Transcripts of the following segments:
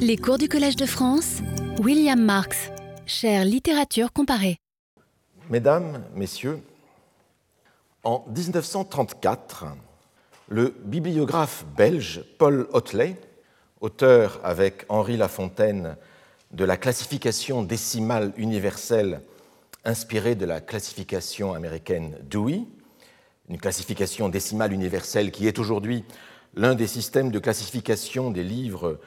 Les cours du Collège de France, William Marx, chère littérature comparée. Mesdames, Messieurs, en 1934, le bibliographe belge Paul Hotley, auteur avec Henri Lafontaine de la classification décimale universelle inspirée de la classification américaine Dewey, une classification décimale universelle qui est aujourd'hui l'un des systèmes de classification des livres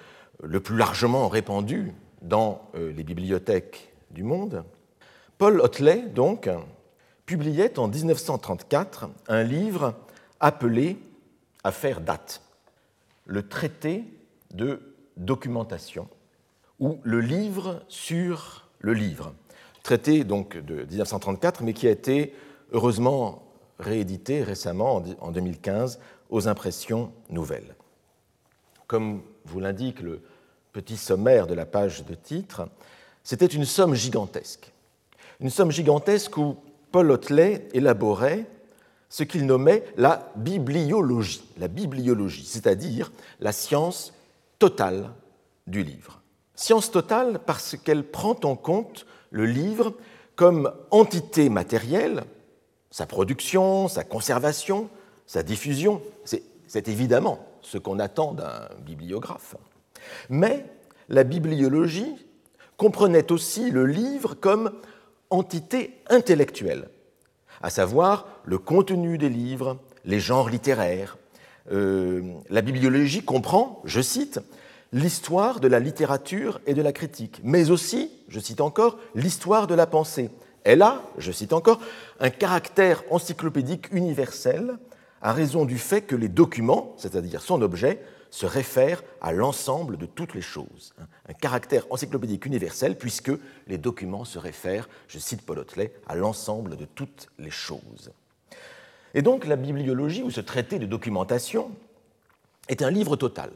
le plus largement répandu dans euh, les bibliothèques du monde, Paul Hotley, donc, publiait en 1934 un livre appelé Affaire date, le traité de documentation, ou le livre sur le livre, traité donc de 1934, mais qui a été heureusement réédité récemment en 2015 aux impressions nouvelles. Comme vous l'indique le petit sommaire de la page de titre, c'était une somme gigantesque. Une somme gigantesque où Paul Hotley élaborait ce qu'il nommait la bibliologie, la bibliologie, c'est-à-dire la science totale du livre. Science totale parce qu'elle prend en compte le livre comme entité matérielle, sa production, sa conservation, sa diffusion. C'est évidemment ce qu'on attend d'un bibliographe. Mais la bibliologie comprenait aussi le livre comme entité intellectuelle, à savoir le contenu des livres, les genres littéraires. Euh, la bibliologie comprend, je cite, l'histoire de la littérature et de la critique, mais aussi, je cite encore, l'histoire de la pensée. Elle a, je cite encore, un caractère encyclopédique universel à raison du fait que les documents, c'est-à-dire son objet, se réfère à l'ensemble de toutes les choses. Hein. Un caractère encyclopédique universel, puisque les documents se réfèrent, je cite Paul à l'ensemble de toutes les choses. Et donc la bibliologie, ou ce traité de documentation, est un livre total,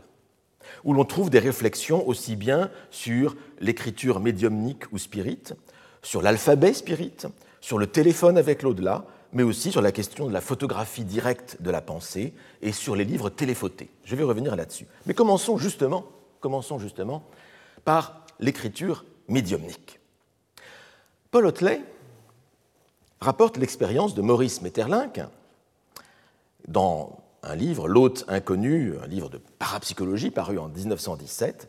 où l'on trouve des réflexions aussi bien sur l'écriture médiumnique ou spirite, sur l'alphabet spirite, sur le téléphone avec l'au-delà, mais aussi sur la question de la photographie directe de la pensée et sur les livres téléphotés. Je vais revenir là-dessus. Mais commençons justement, commençons justement par l'écriture médiumnique. Paul Hotley rapporte l'expérience de Maurice Maeterlinck dans un livre, L'hôte inconnu, un livre de parapsychologie paru en 1917,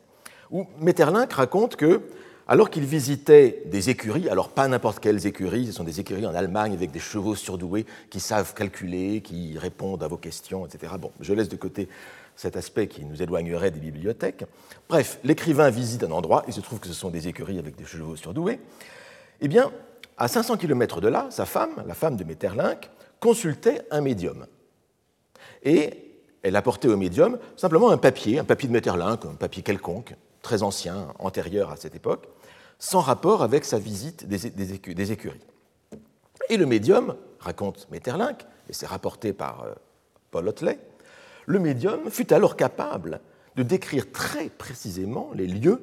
où Maeterlinck raconte que alors qu'il visitait des écuries, alors pas n'importe quelles écuries, ce sont des écuries en Allemagne avec des chevaux surdoués qui savent calculer, qui répondent à vos questions, etc. Bon, je laisse de côté cet aspect qui nous éloignerait des bibliothèques. Bref, l'écrivain visite un endroit, il se trouve que ce sont des écuries avec des chevaux surdoués. Eh bien, à 500 km de là, sa femme, la femme de Metterlinck, consultait un médium. Et elle apportait au médium simplement un papier, un papier de Metterlinck, un papier quelconque, très ancien, antérieur à cette époque, sans rapport avec sa visite des, écuries. Et le médium, raconte Metterlinck, et c'est rapporté par euh, Paul Hotley, le médium fut alors capable de décrire très précisément les lieux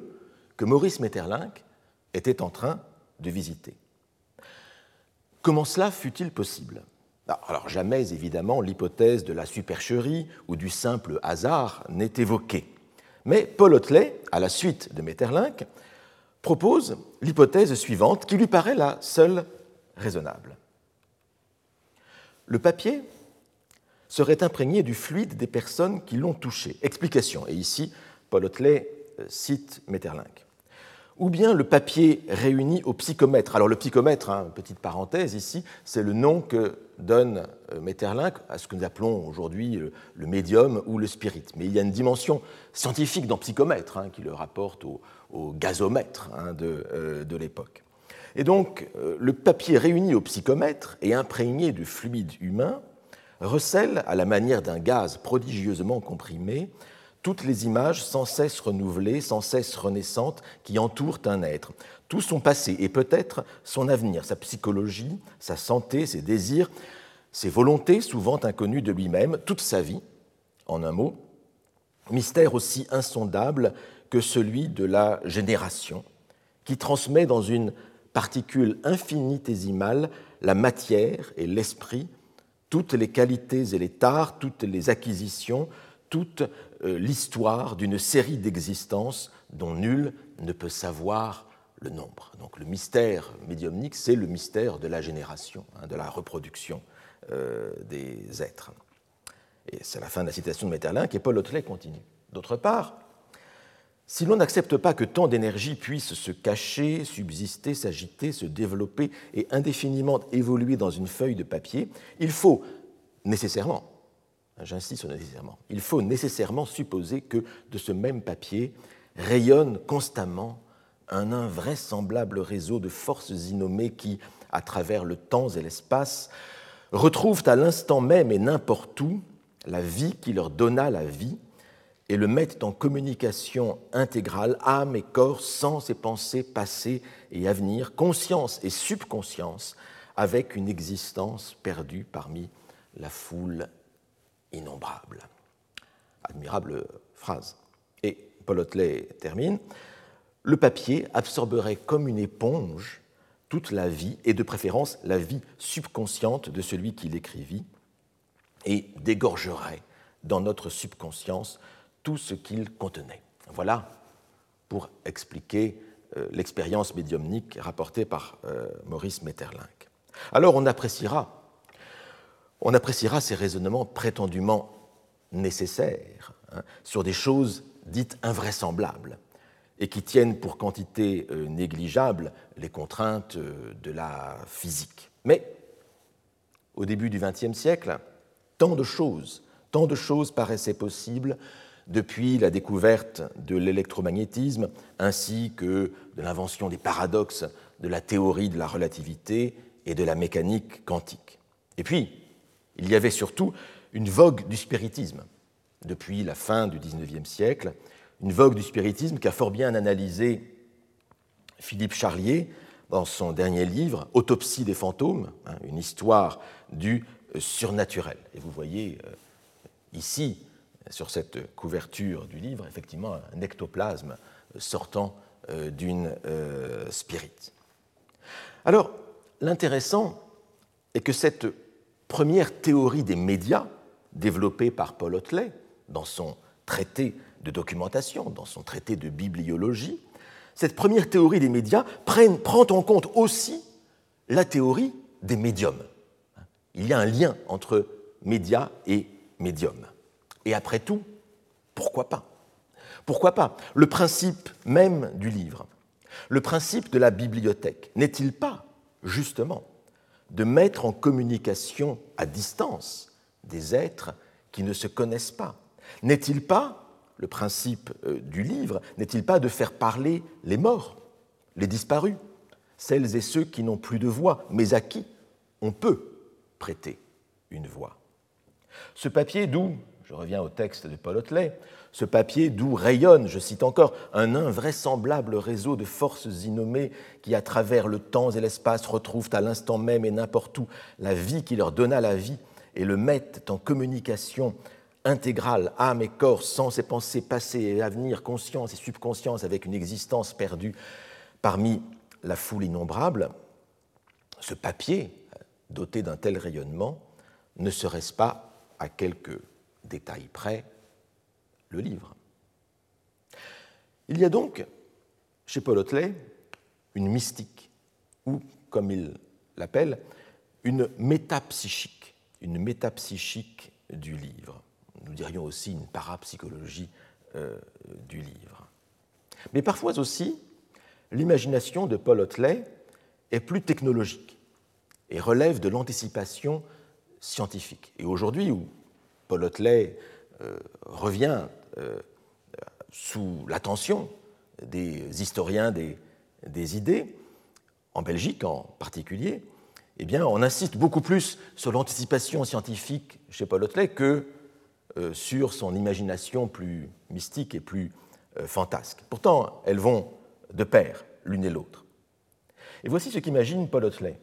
que Maurice Metterlinck était en train de visiter. Comment cela fut-il possible? Alors jamais, évidemment, l'hypothèse de la supercherie ou du simple hasard n'est évoquée. Mais Paul Hotley, à la suite de Metterlinck, propose l'hypothèse suivante qui lui paraît la seule raisonnable. Le papier serait imprégné du fluide des personnes qui l'ont touché. Explication, et ici Paul Hotley euh, cite Metterlinck. Ou bien le papier réuni au psychomètre. Alors le psychomètre, hein, petite parenthèse ici, c'est le nom que donne euh, Metterlinck à ce que nous appelons aujourd'hui le médium ou le spirit. Mais il y a une dimension scientifique dans psychomètre hein, qui le rapporte au, au gazomètre hein, euh, de, l'époque. Et donc, euh, le papier réuni au psychomètre et imprégné de fluide humain recèle, à la manière d'un gaz prodigieusement comprimé, toutes les images sans cesse renouvelées, sans cesse renaissantes, qui entourent un être, tout son passé et peut-être son avenir, sa psychologie, sa santé, ses désirs, ses volontés souvent inconnues de lui-même, toute sa vie, en un mot, mystère aussi insondable que celui de la génération, qui transmet dans une particule infinitésimale la matière et l'esprit, toutes les qualités et les tares, toutes les acquisitions, toute euh, l'histoire d'une série d'existences dont nul ne peut savoir le nombre. Donc le mystère médiumnique, c'est le mystère de la génération, hein, de la reproduction euh, des êtres. Et c'est la fin de la citation de Metterlinck, et Paul Hotelet continue. D'autre part, si l'on n'accepte pas que tant d'énergie puisse se cacher, subsister, s'agiter, se développer et indéfiniment évoluer dans une feuille de papier, il faut nécessairement, j'insiste sur nécessairement, il faut nécessairement supposer que de ce même papier rayonne constamment un invraisemblable réseau de forces innommées qui, à travers le temps et l'espace, retrouvent à l'instant même et n'importe où la vie qui leur donna la vie et le mettent en communication intégrale, âme et corps, sens et pensées passées et à venir, conscience et subconscience, avec une existence perdue parmi la foule innombrable. Admirable phrase. Et Paul Hotelet termine Le papier absorberait comme une éponge toute la vie, et de préférence la vie subconsciente de celui qui l'écrivit, et dégorgerait dans notre subconscience tout ce qu'il contenait. Voilà pour expliquer euh, l'expérience médiumnique rapportée par euh, Maurice Metterlinck. Alors on appréciera, ces raisonnements prétendument nécessaires hein, sur des choses dites invraisemblables et qui tiennent pour quantité euh, négligeable les contraintes de la physique. Mais au début du XXe siècle, tant de choses, tant de choses paraissaient possibles depuis la découverte de l'électromagnétisme ainsi que de l'invention des paradoxes de la théorie de la relativité et de la mécanique quantique. Et puis, il y avait surtout une vogue du spiritisme depuis la fin du XIXe siècle, une vogue du spiritisme qu'a fort bien analysé Philippe Charlier dans son dernier livre, Autopsie des fantômes, hein, une histoire du surnaturel. Et vous voyez euh, ici sur cette couverture du livre, effectivement, un ectoplasme sortant euh, d'une euh, spirite. Alors, l'intéressant est que cette première théorie des médias, développée par Paul Hotelet dans son traité de documentation, dans son traité de bibliologie, cette première théorie des médias prend en compte aussi la théorie des médiums. Il y a un lien entre médias et médiums. Et après tout, pourquoi pas? Pourquoi pas? Le principe même du livre, le principe de la bibliothèque, n'est-il pas, justement, de mettre en communication à distance des êtres qui ne se connaissent pas? N'est-il pas, le principe euh, du livre, n'est-il pas de faire parler les morts, les disparus, celles et ceux qui n'ont plus de voix, mais à qui on peut prêter une voix? Ce papier, d'où je reviens au texte de Paul Hotelet, ce papier d'où rayonne, je cite encore, un invraisemblable réseau de forces innommées qui, à travers le temps et l'espace, retrouvent à l'instant même et n'importe où la vie qui leur donna la vie et le mettent en communication intégrale, âme et corps, sens et pensées, passé et avenir, conscience et subconscience, avec une existence perdue parmi la foule innombrable, ce papier, doté d'un tel rayonnement, ne serait-ce pas à quelques détail près, le livre. Il y a donc, chez Paul Hotelet, une mystique, ou, comme il l'appelle, une métapsychique, une métapsychique du livre. Nous dirions aussi une parapsychologie euh, du livre. Mais parfois aussi, l'imagination de Paul Hotelet est plus technologique et relève de l'anticipation scientifique. Et aujourd'hui, où Paul Hotelet euh, revient euh, sous l'attention des historiens des, idées, en Belgique en particulier, eh bien, on insiste beaucoup plus sur l'anticipation scientifique chez Paul Hotelet que euh, sur son imagination plus mystique et plus fantasque. Pourtant, elles vont de pair, l'une et l'autre. Et voici ce qu'imagine Paul Hotelet.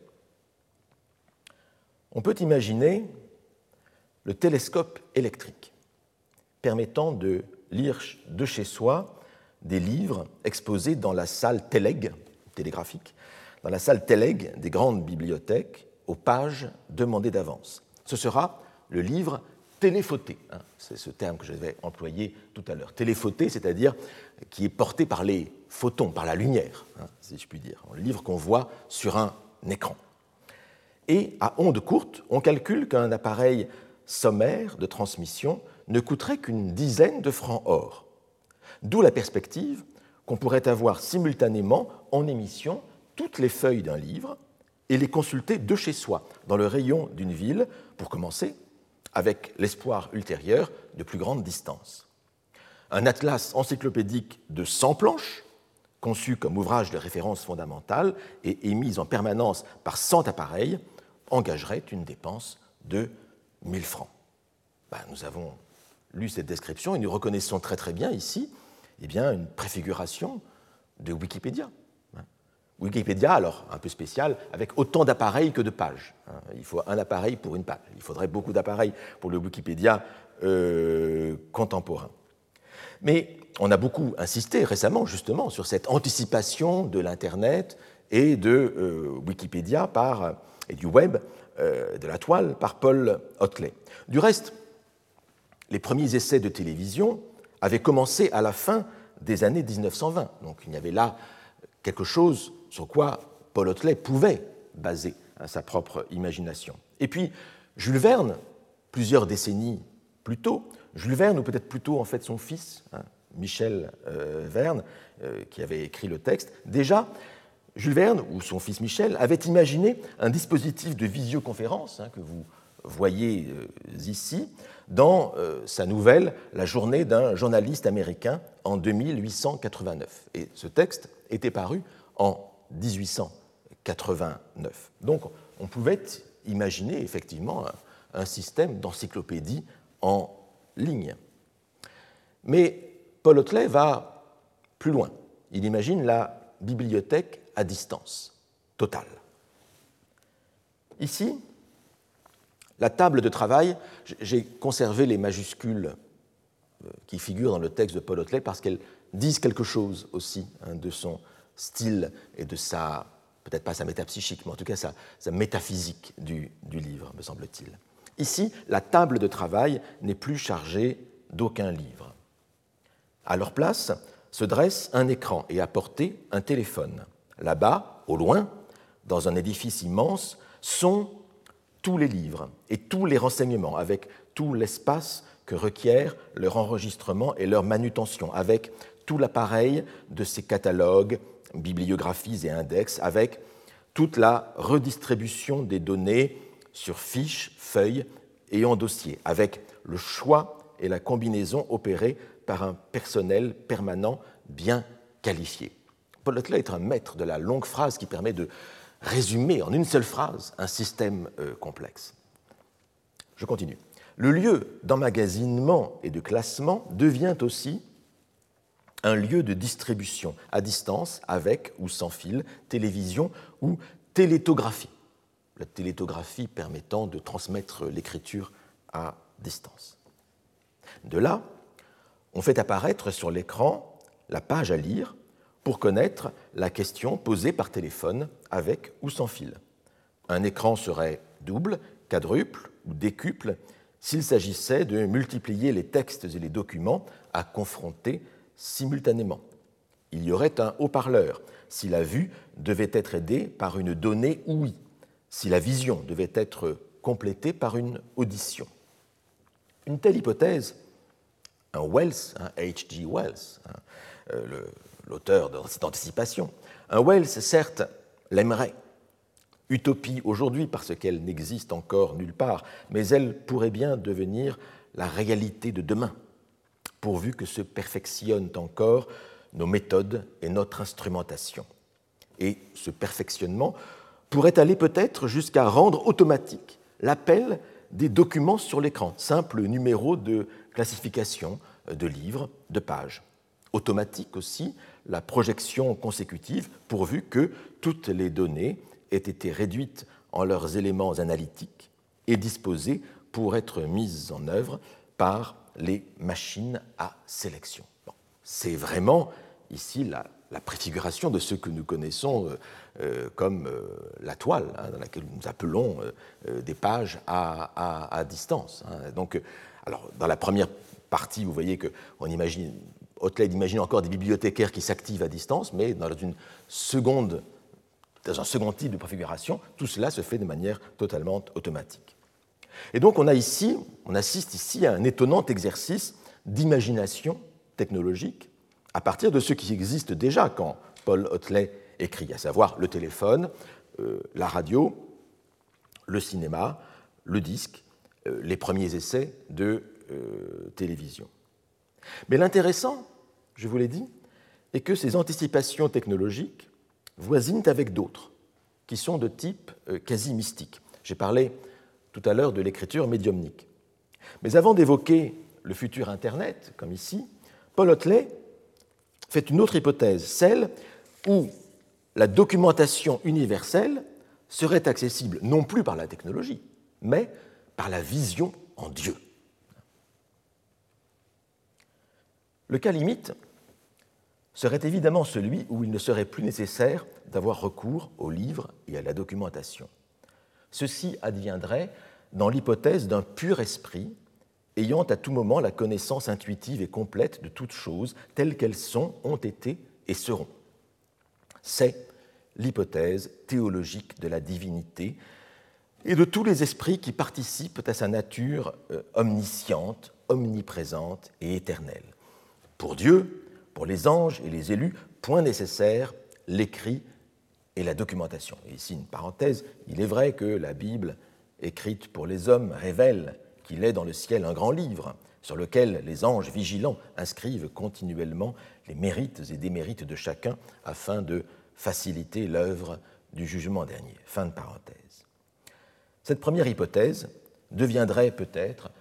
On peut imaginer le télescope électrique, permettant de lire de chez soi des livres exposés dans la salle télég, télégraphique, dans la salle télég des grandes bibliothèques, aux pages demandées d'avance. Ce sera le livre téléphoté. Hein. c'est ce terme que j'avais employé tout à l'heure. Téléphoté, c'est-à-dire qui est porté par les photons, par la lumière, hein, si je puis dire. Le livre qu'on voit sur un écran. Et à ondes courtes, on calcule qu'un appareil sommaire de transmission ne coûterait qu'une dizaine de francs or. D'où la perspective qu'on pourrait avoir simultanément en émission toutes les feuilles d'un livre et les consulter de chez soi, dans le rayon d'une ville, pour commencer, avec l'espoir ultérieur de plus grandes distances. Un atlas encyclopédique de 100 planches, conçu comme ouvrage de référence fondamentale et émis en permanence par 100 appareils, engagerait une dépense de 1000 francs. Ben, nous avons lu cette description et nous reconnaissons très très bien ici eh bien, une préfiguration de Wikipédia. Wikipédia, alors un peu spécial, avec autant d'appareils que de pages. Il faut un appareil pour une page. Il faudrait beaucoup d'appareils pour le Wikipédia euh, contemporain. Mais on a beaucoup insisté récemment justement sur cette anticipation de l'Internet et de euh, Wikipédia par, et du web, euh, de la toile, par Paul Hotley. Du reste, les premiers essais de télévision avaient commencé à la fin des années 1920. Donc il y avait là quelque chose sur quoi Paul Hotley pouvait baser hein, sa propre imagination. Et puis Jules Verne, plusieurs décennies plus tôt, Jules Verne, ou peut-être plutôt en fait son fils, hein, Michel euh, Verne, euh, qui avait écrit le texte, déjà, Jules Verne, ou son fils Michel, avait imaginé un dispositif de visioconférence hein, que vous voyez euh, ici, dans sa nouvelle La journée d'un journaliste américain en 2889. Et ce texte était paru en 1889. Donc on pouvait imaginer effectivement un, système d'encyclopédie en ligne. Mais Paul Hotley va plus loin. Il imagine la bibliothèque à distance, totale. Ici, la table de travail, j'ai conservé les majuscules euh, qui figurent dans le texte de Paul Hotley parce qu'elles disent quelque chose aussi hein, de son style et de sa, peut-être pas sa métapsychique, mais en tout cas sa, métaphysique du, du livre, me semble-t-il. Ici, la table de travail n'est plus chargée d'aucun livre. À leur place se dresse un écran et à portée un téléphone. Là-bas, au loin, dans un édifice immense, sont tous les livres et tous les renseignements, avec tout l'espace que requiert leur enregistrement et leur manutention, avec tout l'appareil de ces catalogues, bibliographies et index, avec toute la redistribution des données sur fiches, feuilles et en dossier, avec le choix et la combinaison opérés par un personnel permanent bien qualifié. Paul Hotley est un maître de la longue phrase qui permet de résumer en une seule phrase un système euh, complexe. Je continue. Le lieu d'emmagasinement et de classement devient aussi un lieu de distribution à distance avec ou sans fil, télévision ou télétographie. La télétographie permettant de transmettre l'écriture à distance. De là, on fait apparaître sur l'écran la page à lire pour connaître la question posée par téléphone avec ou sans fil. Un écran serait double, quadruple ou décuple s'il s'agissait de multiplier les textes et les documents à confronter simultanément. Il y aurait un haut-parleur si la vue devait être aidée par une donnée ouïe, si la vision devait être complétée par une audition. Une telle hypothèse, un Wells, H.G. Wells, hein, euh, l'auteur de cette anticipation, un Wells, certes, l'aimerait. Utopie aujourd'hui parce qu'elle n'existe encore nulle part, mais elle pourrait bien devenir la réalité de demain, pourvu que se perfectionnent encore nos méthodes et notre instrumentation. Et ce perfectionnement pourrait aller peut-être jusqu'à rendre automatique l'appel des documents sur l'écran, simple numéro de classification de livres, de pages. Automatique aussi la projection consécutive, pourvu que toutes les données aient été réduites en leurs éléments analytiques et disposées pour être mises en œuvre par les machines à sélection. C'est vraiment ici la, préfiguration de ce que nous connaissons euh, euh, comme euh, la toile, hein, dans laquelle nous appelons des pages à, distance. Hein. Donc, Alors, dans la première partie, vous voyez qu'on imagine, Hotley imagine encore des bibliothécaires qui s'activent à distance, mais dans un second type de préfiguration, tout cela se fait de manière totalement automatique. Et donc on assiste ici à un étonnant exercice d'imagination technologique à partir de ce qui existe déjà quand Paul Hotley écrit, à savoir le téléphone, euh, la radio, le cinéma, le disque, euh, les premiers essais de euh, télévision. Mais l'intéressant, je vous l'ai dit, est que ces anticipations technologiques voisinent avec d'autres, qui sont de type euh, quasi mystique. J'ai parlé tout à l'heure de l'écriture médiumnique. Mais avant d'évoquer le futur Internet, comme ici, Paul Hotley fait une autre hypothèse, celle où la documentation universelle serait accessible non plus par la technologie, mais par la vision en Dieu. Le cas limite serait évidemment celui où il ne serait plus nécessaire d'avoir recours aux livres et à la documentation. Ceci adviendrait dans l'hypothèse d'un pur esprit ayant à tout moment la connaissance intuitive et complète de toutes choses telles qu'elles sont, ont été et seront. C'est l'hypothèse théologique de la divinité et de tous les esprits qui participent à sa nature euh, omnisciente, omniprésente et éternelle. Pour Dieu, pour les anges et les élus, point nécessaire, l'écrit et la documentation. Et ici, une parenthèse, il est vrai que la Bible, écrite pour les hommes, révèle qu'il est dans le ciel un grand livre sur lequel les anges vigilants inscrivent continuellement les mérites et démérites de chacun afin de faciliter l'œuvre du jugement dernier. Fin de parenthèse. Cette première hypothèse deviendrait peut-être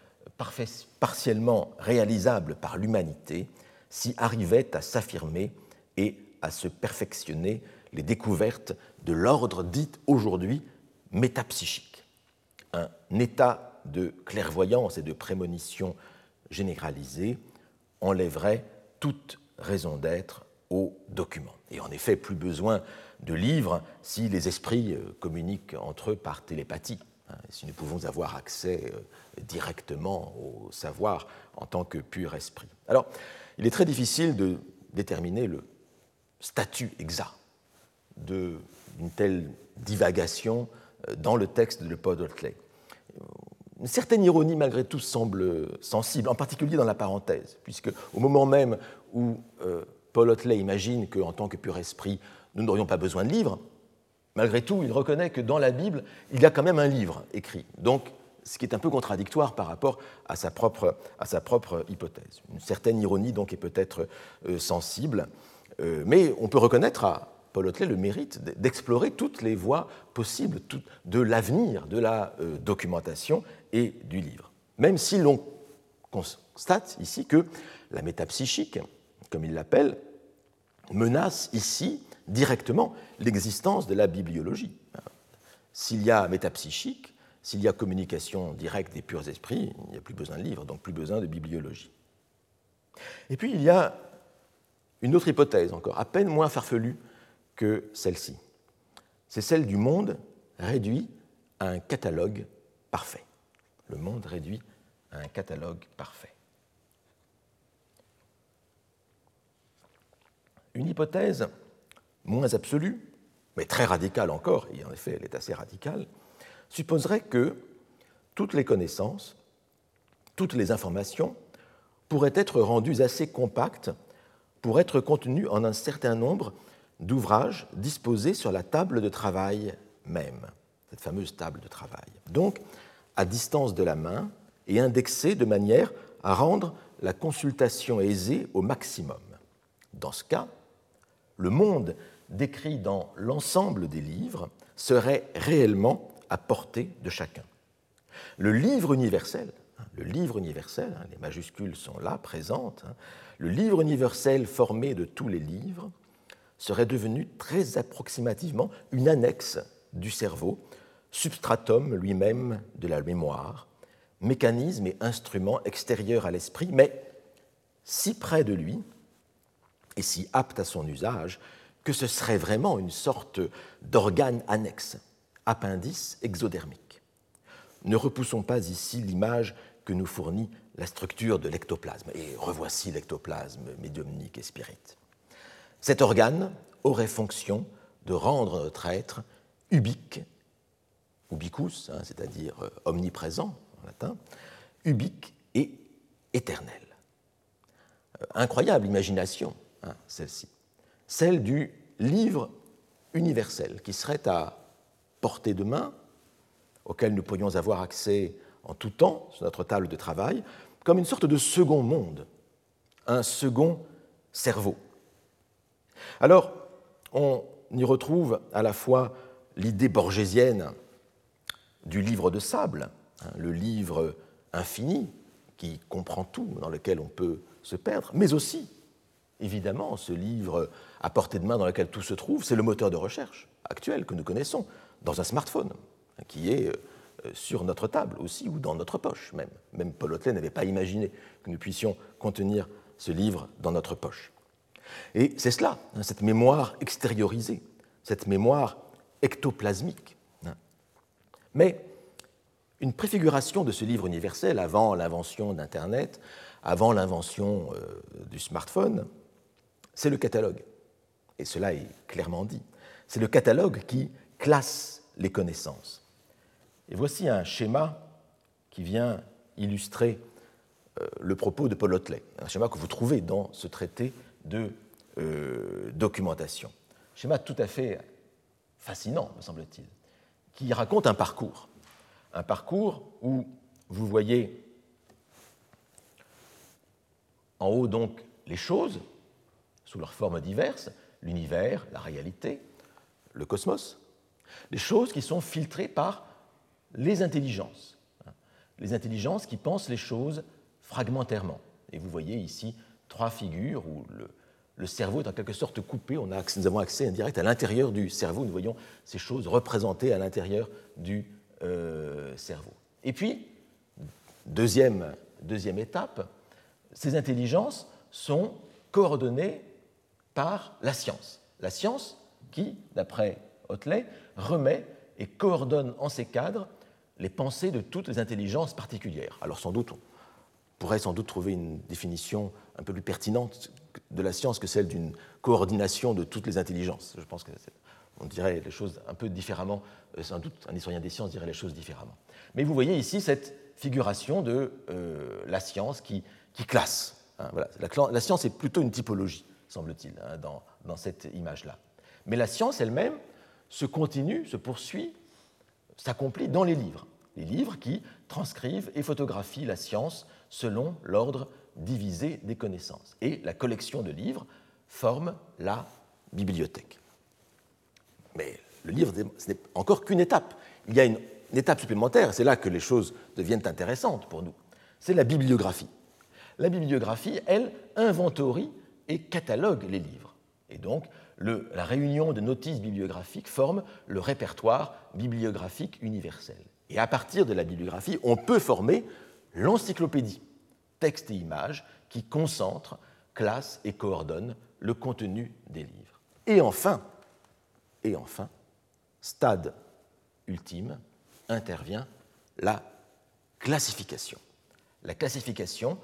partiellement réalisable par l'humanité si arrivaient à s'affirmer et à se perfectionner les découvertes de l'ordre dit aujourd'hui métapsychique, un état de clairvoyance et de prémonition généralisée enlèverait toute raison d'être aux documents. Et en effet, plus besoin de livres si les esprits euh, communiquent entre eux par télépathie, hein, si nous pouvons avoir accès euh, directement au savoir en tant que pur esprit. Alors, il est très difficile de déterminer le statut exact d'une telle divagation euh, dans le texte de Paul Hotley. Une certaine ironie, malgré tout, semble sensible, en particulier dans la parenthèse, puisque au moment même où euh, Paul Hotley imagine qu'en tant que pur esprit, nous n'aurions pas besoin de livres, malgré tout, il reconnaît que dans la Bible, il y a quand même un livre écrit. Donc, ce qui est un peu contradictoire par rapport à sa propre, à sa propre hypothèse. Une certaine ironie donc est peut-être euh, sensible, euh, mais on peut reconnaître à Paul Hotelet le mérite d'explorer toutes les voies possibles de l'avenir de la euh, documentation et du livre. Même si l'on constate ici que la métapsychique, comme il l'appelle, menace ici directement l'existence de la bibliologie. S'il y a métapsychique, s'il y a communication directe des purs esprits, il n'y a plus besoin de livres, donc plus besoin de bibliologie. Et puis il y a une autre hypothèse encore, à peine moins farfelue que celle-ci. C'est celle du monde réduit à un catalogue parfait. Le monde réduit à un catalogue parfait. Une hypothèse moins absolue, mais très radicale encore, et en effet elle est assez radicale, supposerait que toutes les connaissances, toutes les informations pourraient être rendues assez compactes pour être contenues en un certain nombre d'ouvrages disposés sur la table de travail même, cette fameuse table de travail. Donc, à distance de la main et indexées de manière à rendre la consultation aisée au maximum. Dans ce cas, le monde décrit dans l'ensemble des livres serait réellement à portée de chacun. Le livre universel, hein, le livre universel, hein, les majuscules sont là, présentes, hein, le livre universel formé de tous les livres serait devenu très approximativement une annexe du cerveau, substratum lui-même de la mémoire, mécanisme et instrument extérieur à l'esprit, mais si près de lui et si apte à son usage que ce serait vraiment une sorte d'organe annexe appendice exodermique. Ne repoussons pas ici l'image que nous fournit la structure de l'ectoplasme. Et revoici l'ectoplasme médiumnique et spirit. Cet organe aurait fonction de rendre notre être ubique, ubicus, hein, c'est-à-dire euh, omniprésent en latin, ubique et éternel. Euh, incroyable imagination, hein, celle-ci. Celle du livre universel qui serait à portée de main, auquel nous pourrions avoir accès en tout temps sur notre table de travail, comme une sorte de second monde, un second cerveau. Alors, on y retrouve à la fois l'idée borgésienne du livre de sable, hein, le livre infini qui comprend tout, dans lequel on peut se perdre, mais aussi, évidemment, ce livre à portée de main dans lequel tout se trouve, c'est le moteur de recherche actuel que nous connaissons dans un smartphone, hein, qui est euh, sur notre table aussi, ou dans notre poche même. Même Paul Hotelet n'avait pas imaginé que nous puissions contenir ce livre dans notre poche. Et c'est cela, hein, cette mémoire extériorisée, cette mémoire ectoplasmique. Hein. Mais une préfiguration de ce livre universel avant l'invention d'Internet, avant l'invention euh, du smartphone, c'est le catalogue. Et cela est clairement dit. C'est le catalogue qui classe les connaissances. Et voici un schéma qui vient illustrer euh, le propos de Paul Hotelet, un schéma que vous trouvez dans ce traité de euh, documentation. Schéma tout à fait fascinant, me semble-t-il, qui raconte un parcours. Un parcours où vous voyez en haut donc les choses, sous leurs formes diverses, l'univers, la réalité, le cosmos, les choses qui sont filtrées par les intelligences, les intelligences qui pensent les choses fragmentairement. Et vous voyez ici trois figures où le, cerveau est en quelque sorte coupé, on a, nous avons accès indirect à l'intérieur du cerveau, nous voyons ces choses représentées à l'intérieur du euh, cerveau. Et puis, deuxième, deuxième étape, ces intelligences sont coordonnées par la science. La science qui, d'après Hotley, remet et coordonne en ces cadres les pensées de toutes les intelligences particulières. Alors sans doute, on pourrait sans doute trouver une définition un peu plus pertinente de la science que celle d'une coordination de toutes les intelligences. Je pense qu'on dirait les choses un peu différemment, euh, sans doute un historien des sciences dirait les choses différemment. Mais vous voyez ici cette figuration de euh, la science qui, classe. Hein, la, science est plutôt une typologie, semble-t-il, hein, dans cette image-là. Mais la science elle-même se continue, se poursuit, s'accomplit dans les livres. Les livres qui transcrivent et photographient la science selon l'ordre divisé des connaissances. Et la collection de livres forme la bibliothèque. Mais le livre, ce n'est encore qu'une étape. Il y a une, étape supplémentaire, c'est là que les choses deviennent intéressantes pour nous. C'est la bibliographie. La bibliographie, elle, inventorie et catalogue les livres. Et donc, la réunion de notices bibliographiques forme le répertoire bibliographique universel. Et à partir de la bibliographie, on peut former l'encyclopédie, texte et images, qui concentre, classe et coordonne le contenu des livres. Et enfin, et enfin, stade ultime, intervient la classification. La classification,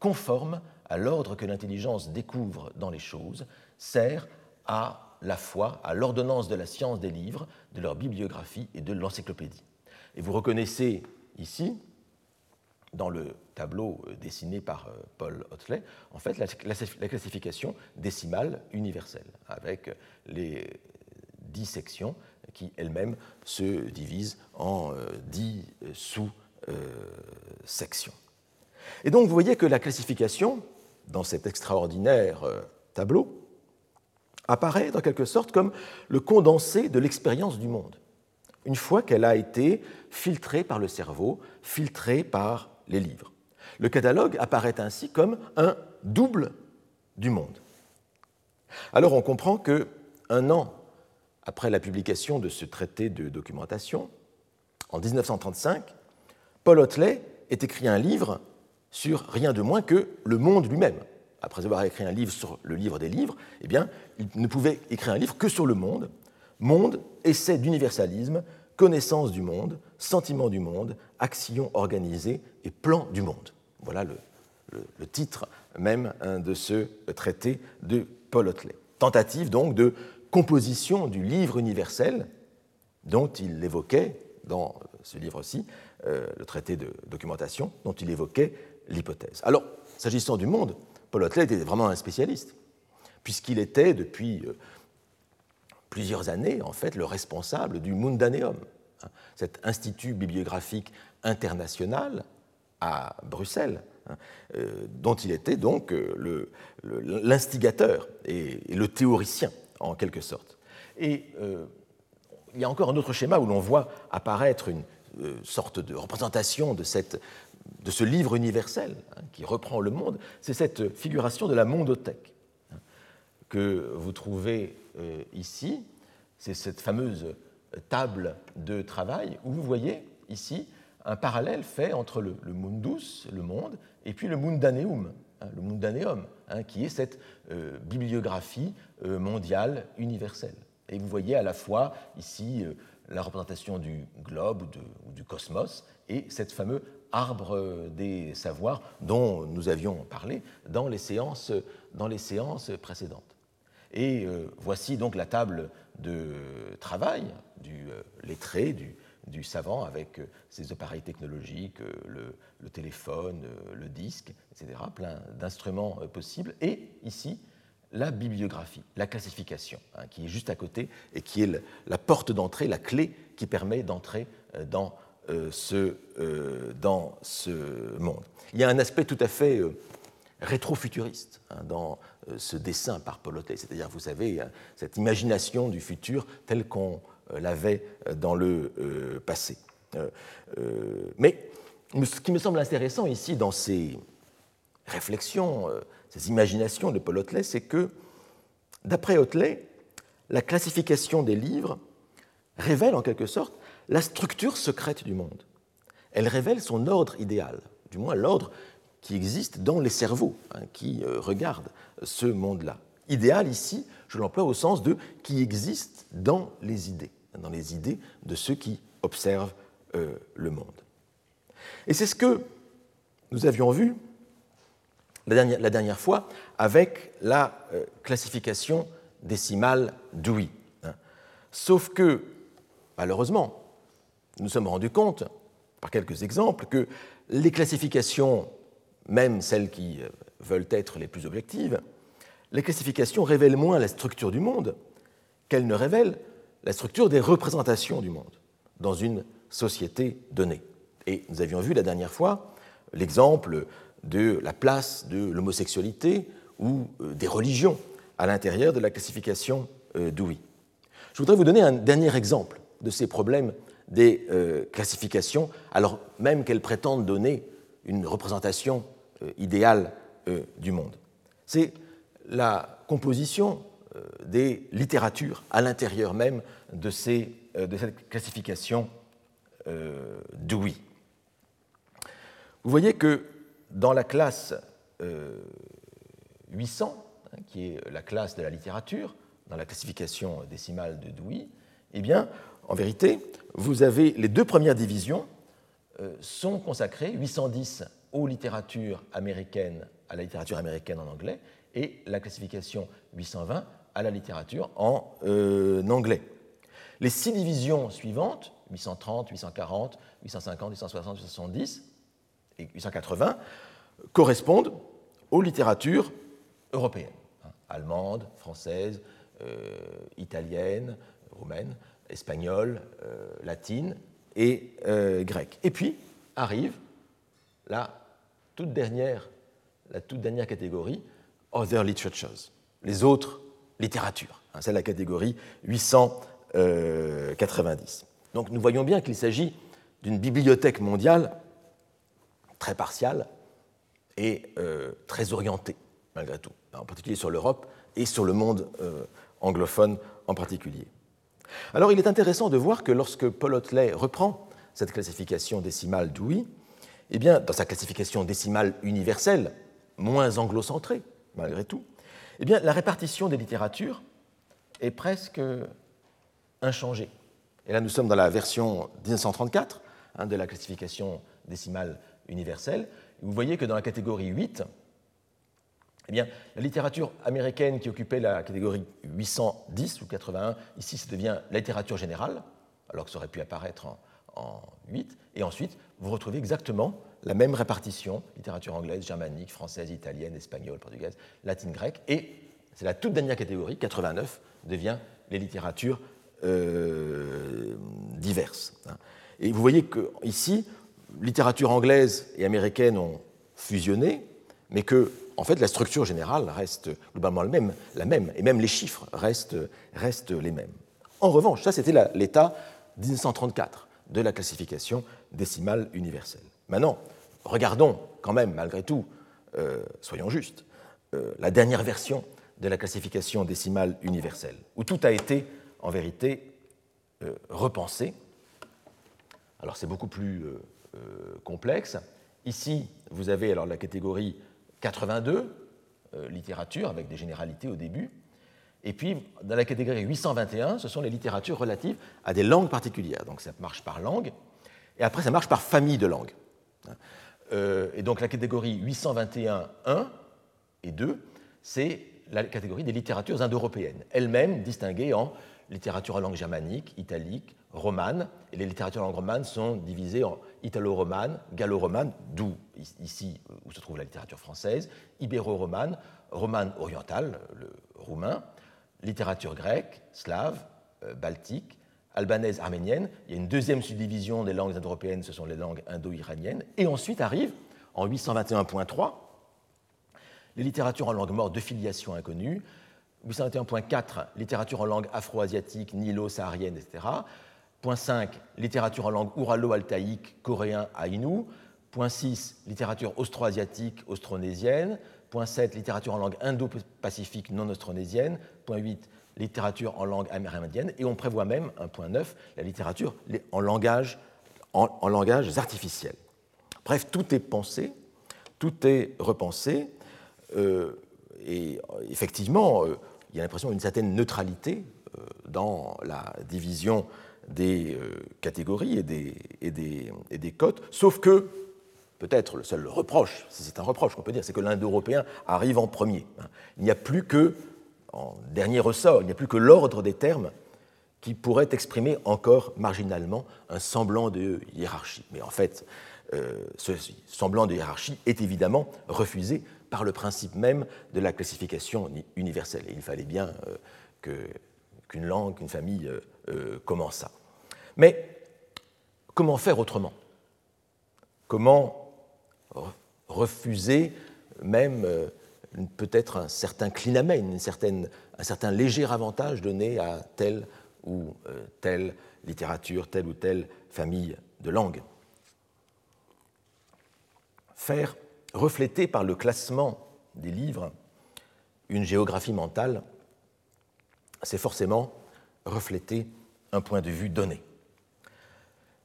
conforme à l'ordre que l'intelligence découvre dans les choses, sert à la fois à l'ordonnance de la science des livres, de leur bibliographie et de l'encyclopédie. Et vous reconnaissez ici, dans le tableau euh, dessiné par euh, Paul Hotley, en fait la, classification décimale universelle, avec les dix sections qui elles-mêmes se divisent en euh, dix sous-sections. Et donc vous voyez que la classification, dans cet extraordinaire tableau, apparaît dans quelque sorte comme le condensé de l'expérience du monde une fois qu'elle a été filtrée par le cerveau, filtrée par les livres. Le catalogue apparaît ainsi comme un double du monde. Alors on comprend que un an après la publication de ce traité de documentation, en 1935, Paul Hotley ait écrit un livre sur rien de moins que le monde lui-même. Après avoir écrit un livre sur le livre des livres, eh bien, il ne pouvait écrire un livre que sur le monde, Monde, essai d'universalisme, connaissance du monde, sentiment du monde, action organisée et plan du monde. Voilà le, titre même de ce traité de Paul Hotley. Tentative donc de composition du livre universel dont il évoquait, dans ce livre-ci, euh, le traité de documentation, dont il évoquait l'hypothèse. Alors, s'agissant du monde, Paul Hotley était vraiment un spécialiste, puisqu'il était depuis euh, plusieurs années, en fait, le responsable du Mundaneum, hein, cet institut bibliographique international à Bruxelles, hein, euh, dont il était donc l'instigateur et, le théoricien, en quelque sorte. Et il y a encore un autre schéma où l'on voit apparaître une euh, sorte de représentation de, cette, de ce livre universel hein, qui reprend le monde, c'est cette figuration de la mondothèque hein, que vous trouvez euh, ici. C'est cette fameuse table de travail où vous voyez ici un parallèle fait entre le, mundus, le monde, et puis le mundaneum, hein, le mundaneum, qui est cette euh, bibliographie mondiale universelle. Et vous voyez à la fois ici euh, la représentation du globe ou, du cosmos et cette fameux arbre des savoirs dont nous avions parlé dans les séances, dans les séances précédentes. Et euh, voici donc la table de travail du euh, lettré, du, savant, avec ses appareils technologiques, le, téléphone, le disque, etc., plein d'instruments possibles. Et ici, la bibliographie, la classification, hein, qui est juste à côté et qui est la porte d'entrée, la clé qui permet d'entrer euh, dans, euh, ce, euh, dans ce monde. Il y a un aspect tout à fait rétrofuturiste hein, dans ce dessin par Paul Hotet, c'est-à-dire, vous savez, cette imagination du futur tel qu'on l'avait dans le passé. mais ce qui me semble intéressant ici dans ces réflexions ces imaginations de Paul c'est que, d'après Hotley, la classification des livres révèle en quelque sorte la structure secrète du monde. Elle révèle son ordre idéal, du moins l'ordre qui existe dans les cerveaux hein, qui euh, regardent ce monde-là. Idéal ici, je l'emploie au sens de qui existe dans les idées, dans les idées de ceux qui observent euh, le monde. Et c'est ce que nous avions vu la dernière, fois avec la euh, classification décimale Dewey. Hein. Sauf que, malheureusement, nous sommes rendus compte, par quelques exemples, que les classifications, même celles qui euh, veulent être les plus objectives, les classifications révèlent moins la structure du monde qu'elles ne révèlent la structure des représentations du monde dans une société donnée. Et nous avions vu la dernière fois l'exemple de la place de l'homosexualité ou euh, des religions à l'intérieur de la classification euh, d'Ouï. Je voudrais vous donner un dernier exemple de ces problèmes des euh, classifications, alors même qu'elles prétendent donner une représentation idéale du monde. C'est la composition des littératures à l'intérieur même de, ces, de cette classification d'Ouï. Vous voyez que dans la classe 800, euh, hein, qui est la classe de la littérature, dans la classification décimale de Dewey, eh bien, en vérité, vous avez les deux premières divisions euh, sont consacrées, 810 aux littératures américaines, à la littérature américaine en anglais, et la classification 820 à la littérature en euh, anglais. Les six divisions suivantes, 830, 840, 850, 860, 870, et 880 correspondent aux littératures européennes, hein, allemandes, françaises, euh, italiennes, roumaines, espagnoles, euh, latines et euh, grecques. Et puis arrive la toute dernière, la toute dernière catégorie, Other Literatures, les autres littératures. Hein, c'est la catégorie 890. Donc nous voyons bien qu'il s'agit d'une bibliothèque mondiale très partiale et euh, très orientée, malgré tout, en particulier sur l'Europe et sur le monde euh, anglophone en particulier. Alors il est intéressant de voir que lorsque Paul Hotley reprend cette classification décimale d'Ouï, eh bien, dans sa classification décimale universelle, moins anglo-centrée, malgré tout, eh bien, la répartition des littératures est presque inchangée. Et là, nous sommes dans la version 1934 hein, de la classification décimale universelle, Vous voyez que dans la catégorie 8, eh bien, la littérature américaine qui occupait la catégorie 810 ou 81, ici, ça devient la littérature générale, alors que ça aurait pu apparaître en, en 8. Et ensuite, vous retrouvez exactement la même répartition, littérature anglaise, germanique, française, italienne, espagnole, portugaise, latine, grecque. Et c'est la toute dernière catégorie, 89, devient les littératures euh, diverses. Hein. Et vous voyez qu'ici, littérature anglaise et américaine ont fusionné, mais que, en fait, la structure générale reste globalement la même, la même et même les chiffres restent, restent les mêmes. En revanche, ça c'était l'état 1934 de la classification décimale universelle. Maintenant, regardons quand même, malgré tout, euh, soyons justes, euh, la dernière version de la classification décimale universelle, où tout a été en vérité euh, repensé. Alors c'est beaucoup plus complexe. Ici, vous avez alors la catégorie 82, littérature, avec des généralités au début. Et puis, dans la catégorie 821, ce sont les littératures relatives à des langues particulières. Donc ça marche par langue, et après ça marche par famille de langues. Euh, et donc la catégorie 821, 1 et 2, c'est la catégorie des littératures indo-européennes, elles-mêmes distinguées en littérature en langue germanique, italique, romane, et les littératures en langue romane sont divisées en italo-romane, gallo-romane, d'où ici où se trouve la littérature française, ibéro-romane, romane orientale, le roumain, littérature grecque, slave, euh, baltique, albanaise, arménienne. Il y a une deuxième subdivision des langues indo-européennes, ce sont les langues indo-iraniennes. Et ensuite arrive, en 821.3, les littératures en langue morte de filiation inconnue. 821.4, littérature en langue afro-asiatique, nilo-saharienne, etc. Point 5, littérature en langue ouralo-altaïque, coréen, aïnou. Point 6, littérature austro-asiatique, austronésienne. Point 7, littérature en langue indo-pacifique non austronésienne. Point 8, littérature en langue amérindienne. Et on prévoit même, un point 9, la littérature en, langages artificiels. Bref, tout est pensé, tout est repensé. Euh, et effectivement, euh, il y a l'impression d'une certaine neutralité euh, dans la division des catégories et des, et des, et des cotes, sauf que peut-être le seul reproche, si c'est un reproche qu'on peut dire, c'est que l'indo-européen arrive en premier. Hein. Il n'y a plus que, en dernier ressort, il n'y a plus que l'ordre des termes qui pourrait exprimer encore marginalement un semblant de hiérarchie. Mais en fait, euh, ce semblant de hiérarchie est évidemment refusé par le principe même de la classification universelle. Il fallait bien euh, qu'une langue, qu'une famille euh, commençât. Mais comment faire autrement? Comment refuser même euh, peut-être un certain clinamen, un certain léger avantage donné à telle ou euh, telle littérature, telle ou telle famille de langues. Faire refléter par le classement des livres une géographie mentale, c'est forcément refléter un point de vue donné.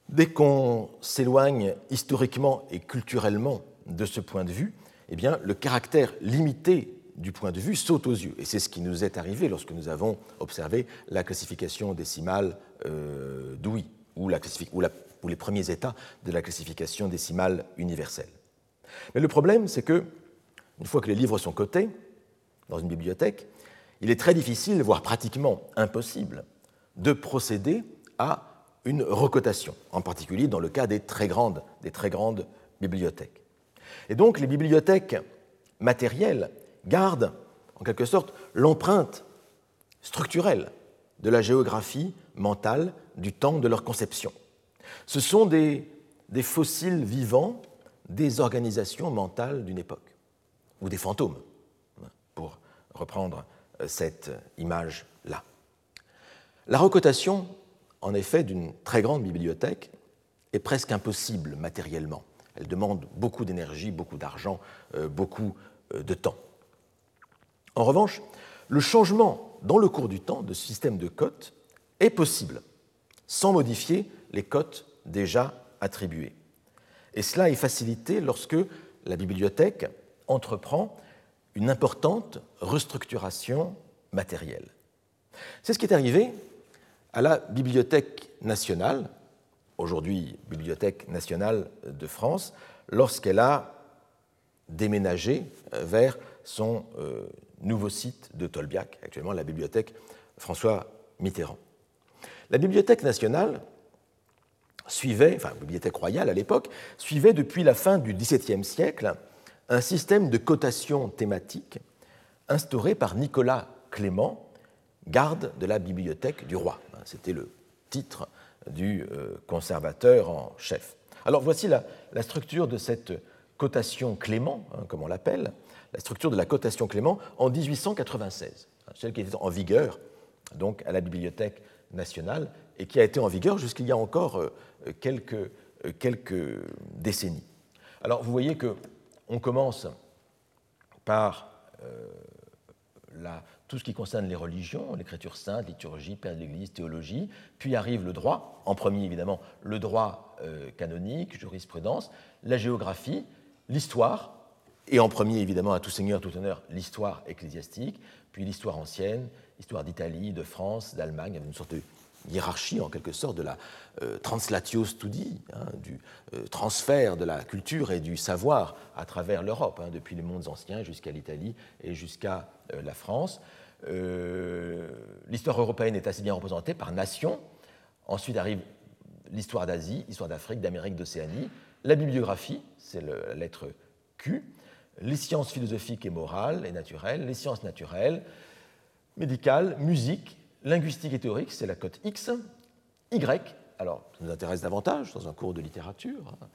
Dès qu'on s'éloigne historiquement et culturellement de ce point de vue, eh bien, le caractère limité du point de vue saute aux yeux. Et c'est ce qui nous est arrivé lorsque nous avons observé la classification décimale euh, ou, les premiers états de la classification décimale universelle. Mais le problème, c'est que, une fois que les livres sont cotés dans une bibliothèque, il est très difficile, voire pratiquement impossible, de procéder à une recotation, en particulier dans le cas des très grandes, des très grandes bibliothèques. Et donc les bibliothèques matérielles gardent en quelque sorte l'empreinte structurelle de la géographie mentale du temps de leur conception. Ce sont des, des fossiles vivants des organisations mentales d'une époque, ou des fantômes, pour reprendre cette image-là. La recotation en effet, d'une très grande bibliothèque est presque impossible matériellement. Elle demande beaucoup d'énergie, beaucoup d'argent, euh, beaucoup euh, de temps. En revanche, le changement dans le cours du temps de ce système de cotes est possible sans modifier les cotes déjà attribuées. Et cela est facilité lorsque la bibliothèque entreprend une importante restructuration matérielle. C'est ce qui est arrivé à la Bibliothèque nationale, aujourd'hui Bibliothèque nationale de France, lorsqu'elle a déménagé vers son nouveau site de Tolbiac, actuellement la bibliothèque François Mitterrand. La Bibliothèque nationale suivait, enfin Bibliothèque royale à l'époque, suivait depuis la fin du XVIIe siècle un système de cotation thématique instauré par Nicolas Clément, garde de la bibliothèque du roi. C'était le titre du euh, conservateur en chef. Alors voici la, structure de cette cotation Clément, hein, comme on l'appelle, la structure de la cotation Clément en 1896, celle qui était en vigueur donc à la Bibliothèque nationale et qui a été en vigueur jusqu'il y a encore euh, quelques, euh, quelques décennies. Alors vous voyez que on commence par la, tout ce qui concerne les religions, l'écriture sainte, liturgie, père de l'Église, théologie, puis arrive le droit, en premier évidemment le droit euh, canonique, jurisprudence, la géographie, l'histoire, et en premier évidemment à tout seigneur, tout honneur, l'histoire ecclésiastique, puis l'histoire ancienne, l'histoire d'Italie, de France, d'Allemagne, une sorte de hiérarchie en quelque sorte de la euh, translatio studi, hein, du euh, transfert de la culture et du savoir à travers l'Europe, hein, depuis les mondes anciens jusqu'à l'Italie et jusqu'à euh, la France. l'histoire européenne est assez bien représentée par nation. Ensuite arrive l'histoire d'Asie, l'histoire d'Afrique, d'Amérique, d'Océanie. La bibliographie, c'est la lettre Q. Les sciences philosophiques et morales et naturelles, les sciences naturelles, médicales, musique, linguistique et théorique, c'est la cote X. Y, alors ça nous intéresse davantage dans un cours de littérature, hein.